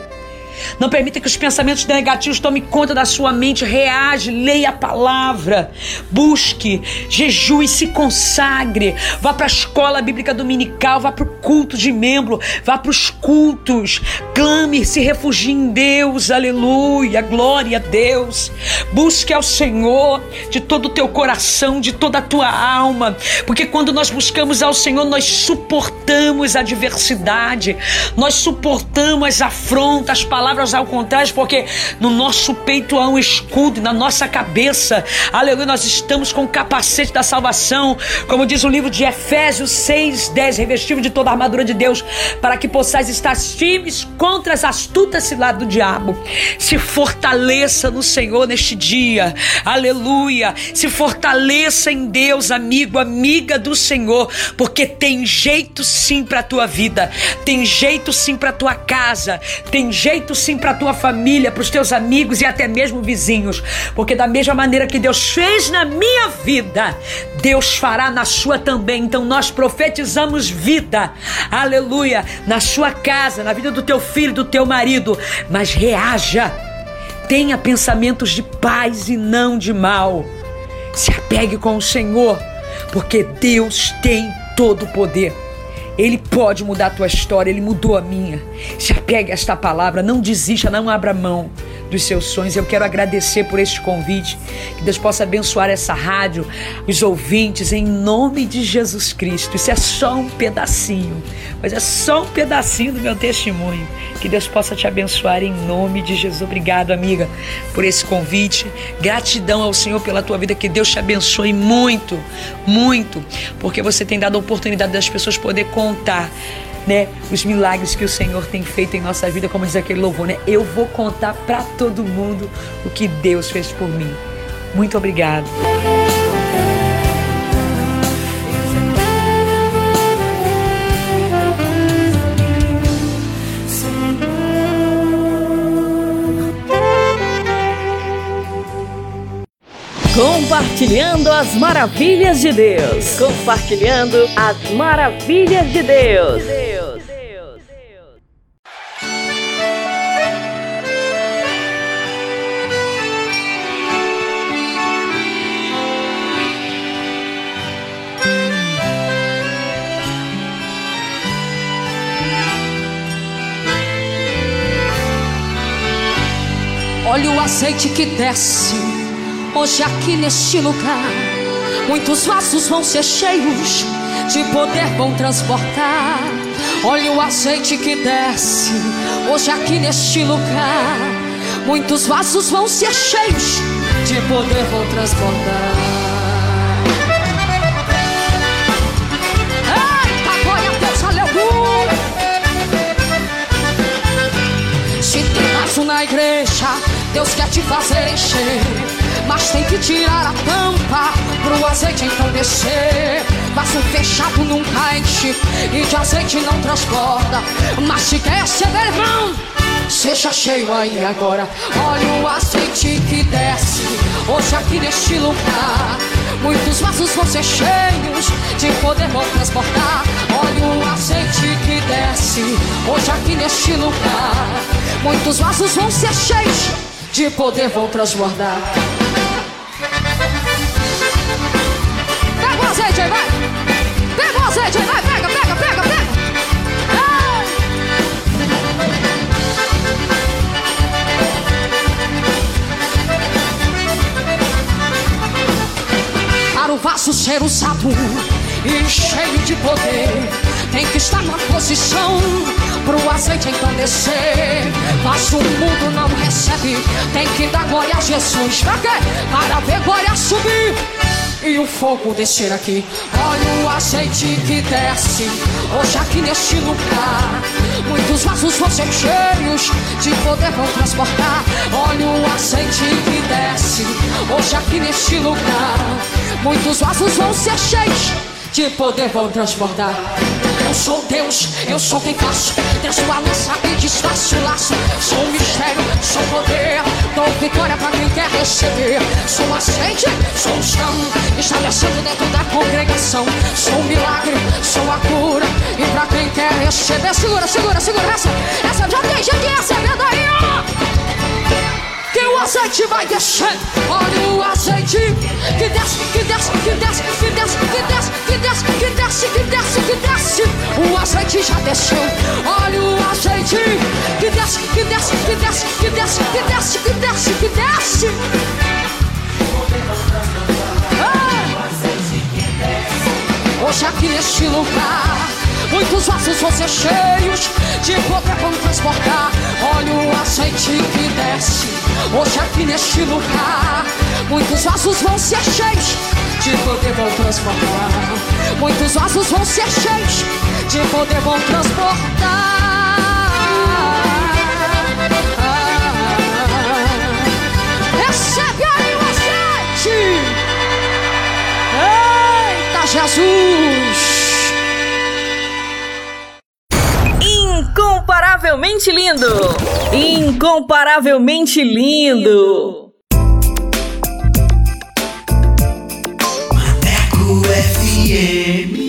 Não permita que os pensamentos negativos tomem conta da sua mente. Reage, leia a palavra, busque, jejue, se consagre. Vá para a escola bíblica dominical, vá para o culto de membro, vá para os cultos. Clame, se refugie em Deus. Aleluia, glória a Deus. Busque ao Senhor de todo o teu coração, de toda a tua alma, porque quando nós buscamos ao Senhor, nós suportamos a adversidade, nós suportamos as afrontas, as palavras palavras ao contrário, porque no nosso peito há um escudo, na nossa cabeça, aleluia, nós estamos com o capacete da salvação, como diz o livro de Efésios 6, 10, revestido de toda a armadura de Deus, para que possais estar firmes contra as astutas ciladas do diabo. Se fortaleça no Senhor neste dia, aleluia. Se fortaleça em Deus, amigo, amiga do Senhor, porque tem jeito sim para a tua vida, tem jeito sim para a tua casa, tem jeito sim para tua família, para os teus amigos e até mesmo vizinhos, porque da mesma maneira que Deus fez na minha vida, Deus fará na sua também. Então nós profetizamos vida, aleluia, na sua casa, na vida do teu filho, do teu marido, mas reaja, tenha pensamentos de paz e não de mal. Se apegue com o Senhor, porque Deus tem todo o poder. Ele pode mudar a tua história, ele mudou a minha. Se apegue a esta palavra, não desista, não abra mão dos seus sonhos. Eu quero agradecer por este convite. Que Deus possa abençoar essa rádio, os ouvintes, em nome de Jesus Cristo. Isso é só um pedacinho, mas é só um pedacinho do meu testemunho. Que Deus possa te abençoar em nome de Jesus. Obrigado, amiga, por esse convite. Gratidão ao Senhor pela tua vida. Que Deus te abençoe muito, muito, porque você tem dado a oportunidade das pessoas poder contar né, os milagres que o Senhor tem feito em nossa vida, como diz aquele louvor, né? Eu vou contar para todo mundo o que Deus fez por mim. Muito obrigado. Compartilhando as maravilhas de Deus. Compartilhando as maravilhas de Deus. Olha o azeite que desce hoje aqui neste lugar. Muitos vasos vão ser cheios de poder vão transportar. Olha o azeite que desce hoje aqui neste lugar. Muitos vasos vão ser cheios de poder vão aleluia. Se tem vaso na igreja, Deus quer te fazer encher. Mas tem que tirar a tampa pro azeite então descer. Vaso fechado nunca enche e de azeite não transporta. Mas se quer receber, irmão, seja cheio aí agora. Olha o azeite que desce hoje aqui neste lugar. Muitos vasos vão ser cheios de poder vão transportar. Olha o azeite que desce hoje aqui neste lugar. Muitos vasos vão ser cheios de poder vão transbordar. braços ser o e cheio de poder tem que estar na posição pro azeite descer. Mas o mundo não recebe, tem que dar glória a Jesus. Pra quê? Para ver glória subir e o fogo descer aqui. Olha o azeite que desce hoje aqui neste lugar. Muitos vasos vão ser cheios de poder vão transportar. Olha o azeite que desce hoje aqui neste lugar. Muitos vasos vão ser cheios de poder vão transportar. Eu sou Deus, eu sou quem faço. Desço a lança e desfaço o laço. Sou mistério, sou poder. Dou vitória pra quem quer receber. Sou azeite, sou um chão. Estabelecendo dentro da congregação. Sou um milagre, sou a cura. E pra quem quer receber, segura, segura, segura essa. Essa já tem gente recebendo aí, ó que o azeite vai descendo. Olha o azeite que desce, que desce, que desce, que desce, que desce, que desce, que desce, que desce, que desce. O azeite já desceu. Olha o azeite que desce, que desce, que desce, que desce, que desce, que desce, que desce. Hoje aqui neste lugar Muitos vasos vão ser cheios de poder vão transportar. Olha o azeite que desce hoje aqui neste lugar. Muitos vasos vão ser cheios de poder vão transportar. Muitos vasos vão ser cheios de poder vão transportar. Recebe aí o azeite. Eita Jesus! Incomparavelmente lindo! Incomparavelmente lindo! Maneco FM.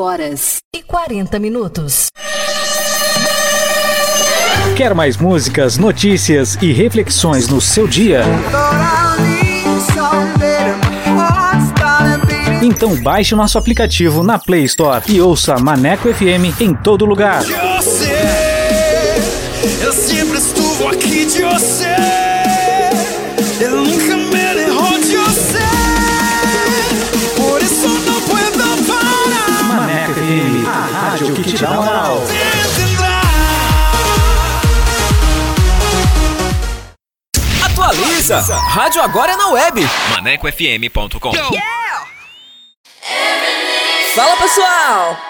Horas e 40 minutos. Quer mais músicas, notícias e reflexões no seu dia? Então baixe o nosso aplicativo na Play Store e ouça Maneco FM em todo lugar. Eu sei, eu sempre estuvo aqui de você. Rádio que te dá moral. Atualiza! Rádio agora é na web. ManecoFM.com. Fala pessoal!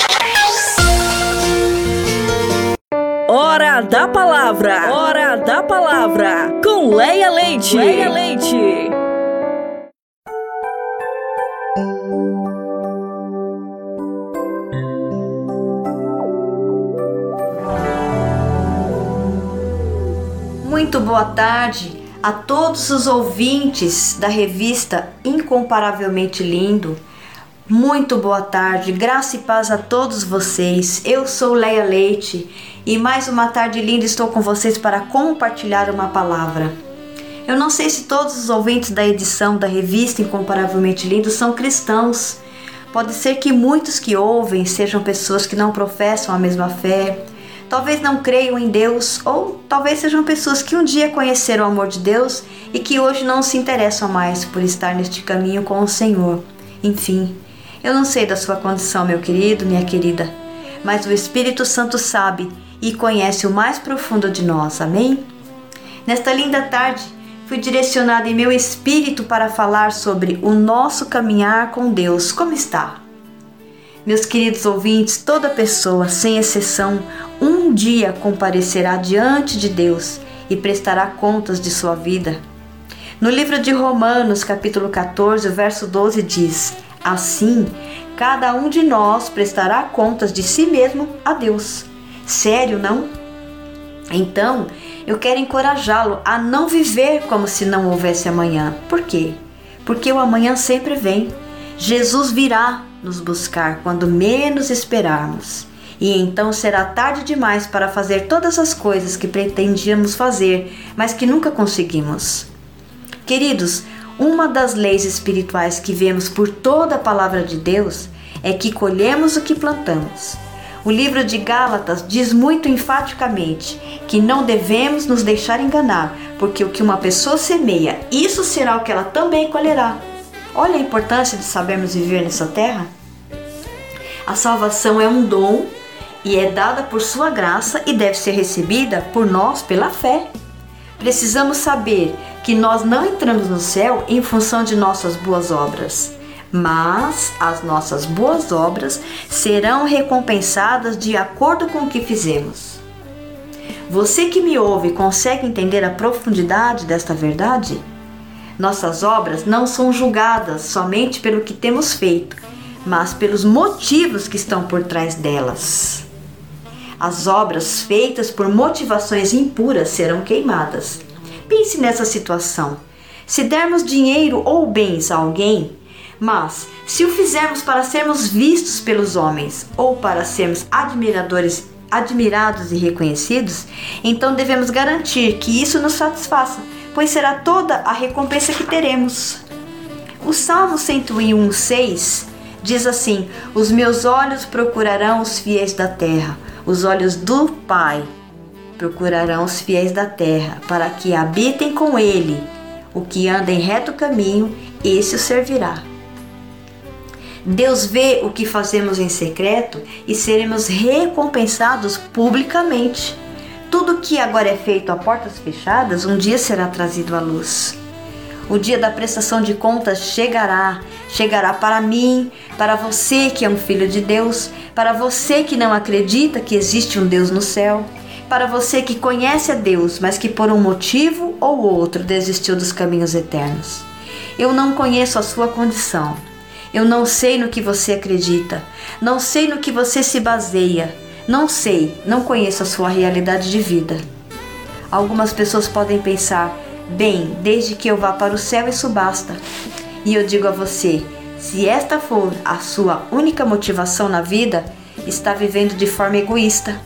Hora da palavra. Hora da palavra. Com Leia Leite. Leia Leite. Muito boa tarde a todos os ouvintes da revista Incomparavelmente Lindo. Muito boa tarde, graça e paz a todos vocês. Eu sou Leia Leite e mais uma tarde linda estou com vocês para compartilhar uma palavra. Eu não sei se todos os ouvintes da edição da revista Incomparavelmente Lindo são cristãos. Pode ser que muitos que ouvem sejam pessoas que não professam a mesma fé, talvez não creiam em Deus, ou talvez sejam pessoas que um dia conheceram o amor de Deus e que hoje não se interessam mais por estar neste caminho com o Senhor. Enfim, eu não sei da sua condição, meu querido, minha querida, mas o Espírito Santo sabe e conhece o mais profundo de nós. Amém? Nesta linda tarde, fui direcionada em meu espírito para falar sobre o nosso caminhar com Deus. Como está? Meus queridos ouvintes, toda pessoa, sem exceção, um dia comparecerá diante de Deus e prestará contas de sua vida. No livro de Romanos, capítulo 14, verso 12 diz: Assim, cada um de nós prestará contas de si mesmo a Deus. Sério, não? Então, eu quero encorajá-lo a não viver como se não houvesse amanhã. Por quê? Porque o amanhã sempre vem. Jesus virá nos buscar quando menos esperarmos. E então será tarde demais para fazer todas as coisas que pretendíamos fazer, mas que nunca conseguimos. Queridos, uma das leis espirituais que vemos por toda a palavra de Deus é que colhemos o que plantamos. O livro de Gálatas diz muito enfaticamente que não devemos nos deixar enganar, porque o que uma pessoa semeia, isso será o que ela também colherá. Olha a importância de sabermos viver nessa terra. A salvação é um dom e é dada por sua graça e deve ser recebida por nós pela fé. Precisamos saber que nós não entramos no céu em função de nossas boas obras, mas as nossas boas obras serão recompensadas de acordo com o que fizemos. Você que me ouve consegue entender a profundidade desta verdade? Nossas obras não são julgadas somente pelo que temos feito, mas pelos motivos que estão por trás delas. As obras feitas por motivações impuras serão queimadas. Pense nessa situação. Se dermos dinheiro ou bens a alguém, mas se o fizermos para sermos vistos pelos homens ou para sermos admiradores, admirados e reconhecidos, então devemos garantir que isso nos satisfaça pois será toda a recompensa que teremos. O Salmo 101, 6 diz assim: Os meus olhos procurarão os fiéis da terra, os olhos do Pai procurarão os fiéis da terra, para que habitem com ele. O que anda em reto caminho, esse o servirá. Deus vê o que fazemos em secreto e seremos recompensados publicamente. tudo que agora é feito a portas fechadas, um dia será trazido à luz. O dia da prestação de contas chegará, chegará para mim, para você que é um filho de Deus, para você que não acredita que existe um Deus no céu, para você que conhece a Deus, mas que por um motivo ou outro desistiu dos caminhos eternos. Eu não conheço a sua condição. Eu não sei no que você acredita, não sei no que você se baseia, não sei, não conheço a sua realidade de vida. Algumas pessoas podem pensar: bem, desde que eu vá para o céu, isso basta. E eu digo a você: se esta for a sua única motivação na vida, está vivendo de forma egoísta.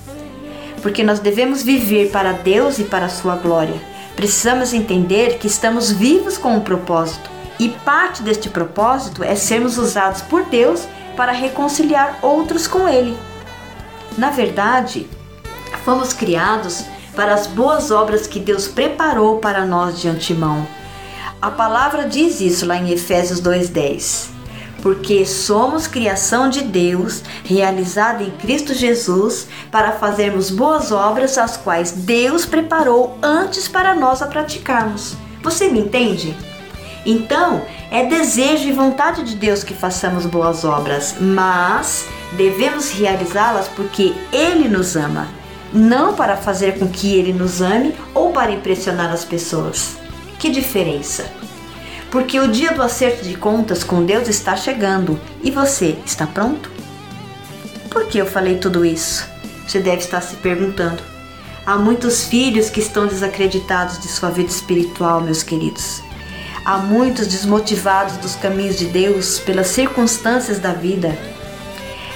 Porque nós devemos viver para Deus e para a sua glória. Precisamos entender que estamos vivos com um propósito. E parte deste propósito é sermos usados por Deus para reconciliar outros com Ele. Na verdade, fomos criados para as boas obras que Deus preparou para nós de antemão. A palavra diz isso lá em Efésios 2:10. Porque somos criação de Deus, realizada em Cristo Jesus, para fazermos boas obras as quais Deus preparou antes para nós a praticarmos. Você me entende? Então, é desejo e vontade de Deus que façamos boas obras, mas devemos realizá-las porque Ele nos ama, não para fazer com que Ele nos ame ou para impressionar as pessoas. Que diferença! Porque o dia do acerto de contas com Deus está chegando e você está pronto? Por que eu falei tudo isso? Você deve estar se perguntando. Há muitos filhos que estão desacreditados de sua vida espiritual, meus queridos. Há muitos desmotivados dos caminhos de Deus pelas circunstâncias da vida.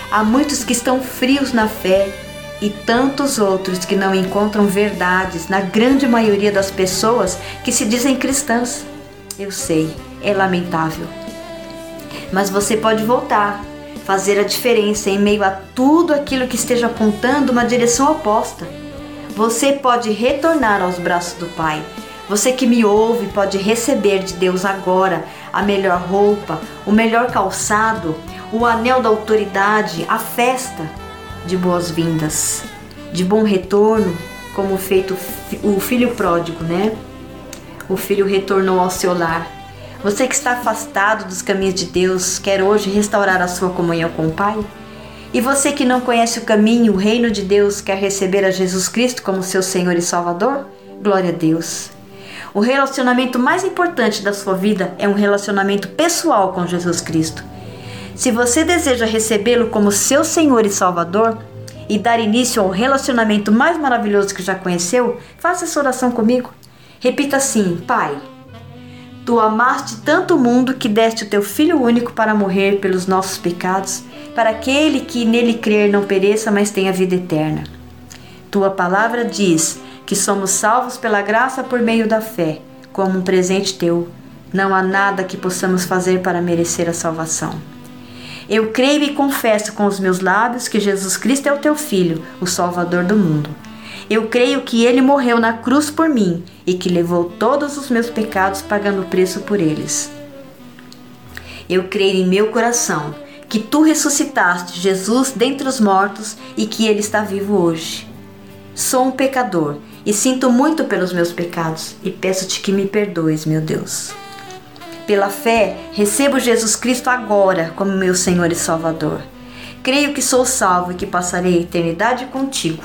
Há muitos que estão frios na fé e tantos outros que não encontram verdades na grande maioria das pessoas que se dizem cristãs. Eu sei, é lamentável. Mas você pode voltar, fazer a diferença em meio a tudo aquilo que esteja apontando uma direção oposta. Você pode retornar aos braços do Pai você que me ouve pode receber de Deus agora a melhor roupa, o melhor calçado, o anel da autoridade, a festa de boas-vindas, de bom retorno, como feito o filho pródigo, né? O filho retornou ao seu lar. Você que está afastado dos caminhos de Deus, quer hoje restaurar a sua comunhão com o Pai? E você que não conhece o caminho, o reino de Deus, quer receber a Jesus Cristo como seu Senhor e Salvador? Glória a Deus. O relacionamento mais importante da sua vida é um relacionamento pessoal com Jesus Cristo. Se você deseja recebê-lo como seu Senhor e Salvador e dar início ao relacionamento mais maravilhoso que já conheceu, faça essa oração comigo. Repita assim: Pai, tu amaste tanto o mundo que deste o teu Filho único para morrer pelos nossos pecados, para aquele que nele crer não pereça, mas tenha vida eterna. Tua palavra diz que somos salvos pela graça por meio da fé, como um presente teu. Não há nada que possamos fazer para merecer a salvação. Eu creio e confesso com os meus lábios que Jesus Cristo é o teu Filho, o Salvador do mundo. Eu creio que ele morreu na cruz por mim e que levou todos os meus pecados pagando o preço por eles. Eu creio em meu coração que tu ressuscitaste Jesus dentre os mortos e que ele está vivo hoje. Sou um pecador e sinto muito pelos meus pecados e peço-te que me perdoes, meu Deus. Pela fé, recebo Jesus Cristo agora como meu Senhor e Salvador. Creio que sou salvo e que passarei a eternidade contigo.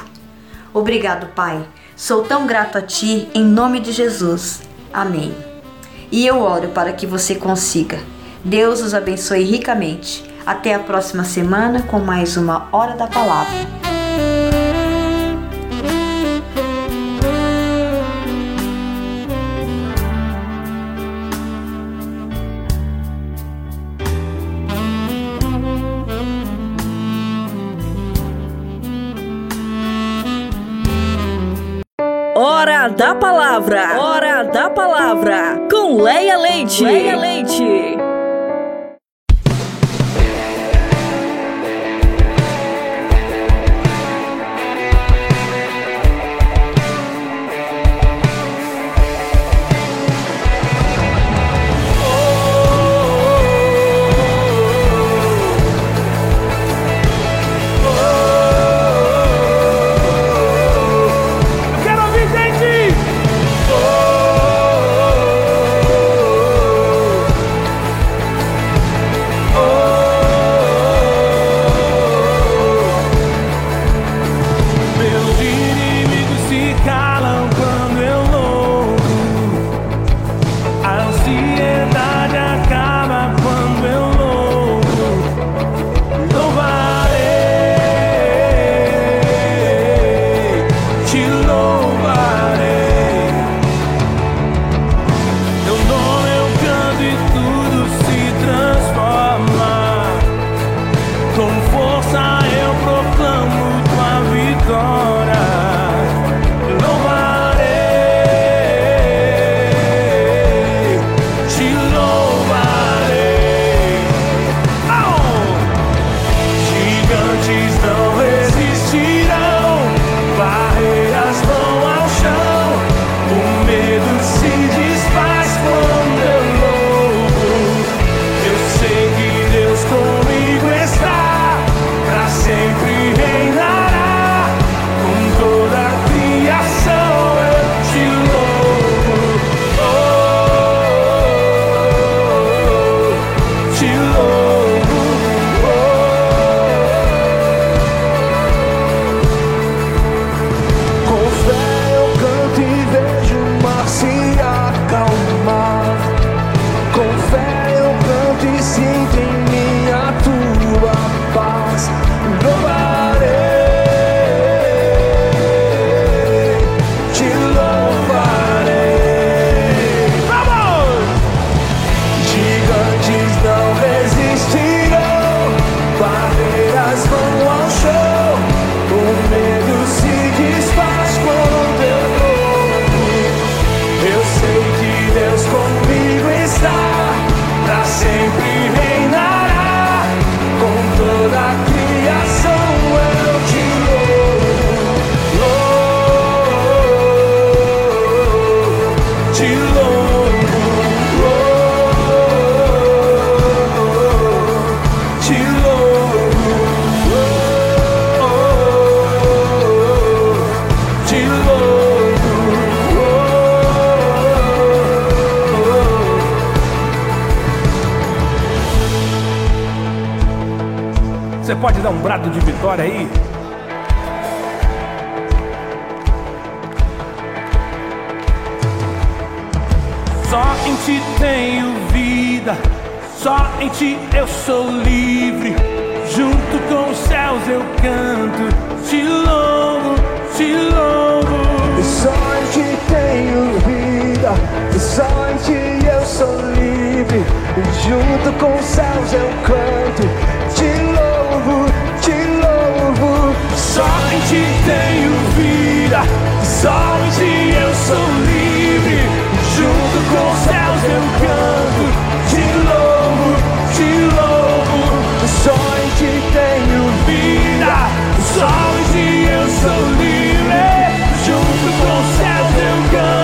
Obrigado, Pai. Sou tão grato a Ti, em nome de Jesus. Amém. E eu oro para que você consiga. Deus os abençoe ricamente. Até a próxima semana com mais uma Hora da Palavra. Hora da Palavra. Hora da Palavra. Com Leia Leite. Leia Leite. Pode dar um brado de vitória aí? Só em ti tenho vida, só em ti eu sou livre. Junto com os céus eu canto, te louvo, te louvo. Só em ti tenho vida, só em ti eu sou livre. Junto com os céus eu canto, te louvo, te louvo. Só em ti tenho vida, só em ti eu sou livre. Junto com os céus eu canto, te louvo, te louvo. Só em ti tenho vida, só em ti eu sou livre. Junto com os céus eu canto,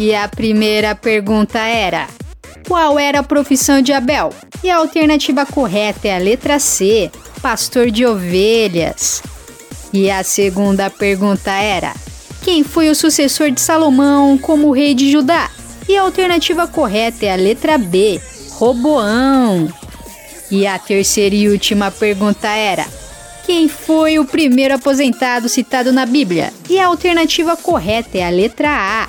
E a primeira pergunta era: Qual era a profissão de Abel? E a alternativa correta é a letra C, pastor de ovelhas. E a segunda pergunta era: Quem foi o sucessor de Salomão como rei de Judá? E a alternativa correta é a letra B, Roboão. E a terceira e última pergunta era: Quem foi o primeiro aposentado citado na Bíblia? E a alternativa correta é a letra A,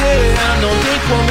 Agradecer, não tem como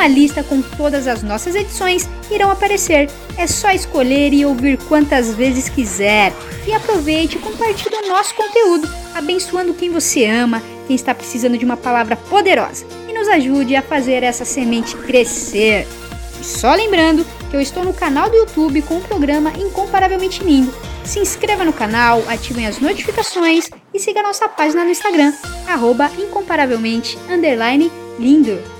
uma lista com todas as nossas edições irão aparecer. É só escolher e ouvir quantas vezes quiser. E aproveite e compartilhe o nosso conteúdo, abençoando quem você ama, quem está precisando de uma palavra poderosa. E nos ajude a fazer essa semente crescer. E só lembrando que eu estou no canal do YouTube com o programa Incomparavelmente Lindo. Se inscreva no canal, ativem as notificações e siga nossa página no Instagram, arroba incomparavelmente lindo.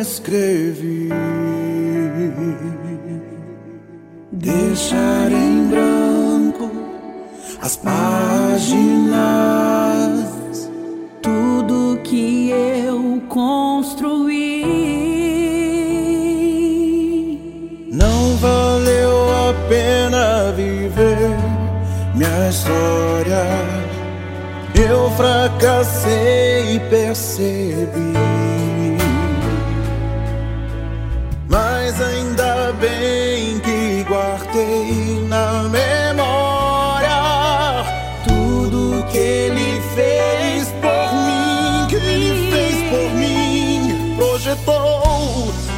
Escrevi. Deixar em branco as páginas, tudo que eu construí. Não valeu a pena viver minha história. Eu fracassei e percebi.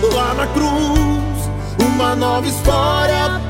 Lá na cruz. Uma nova história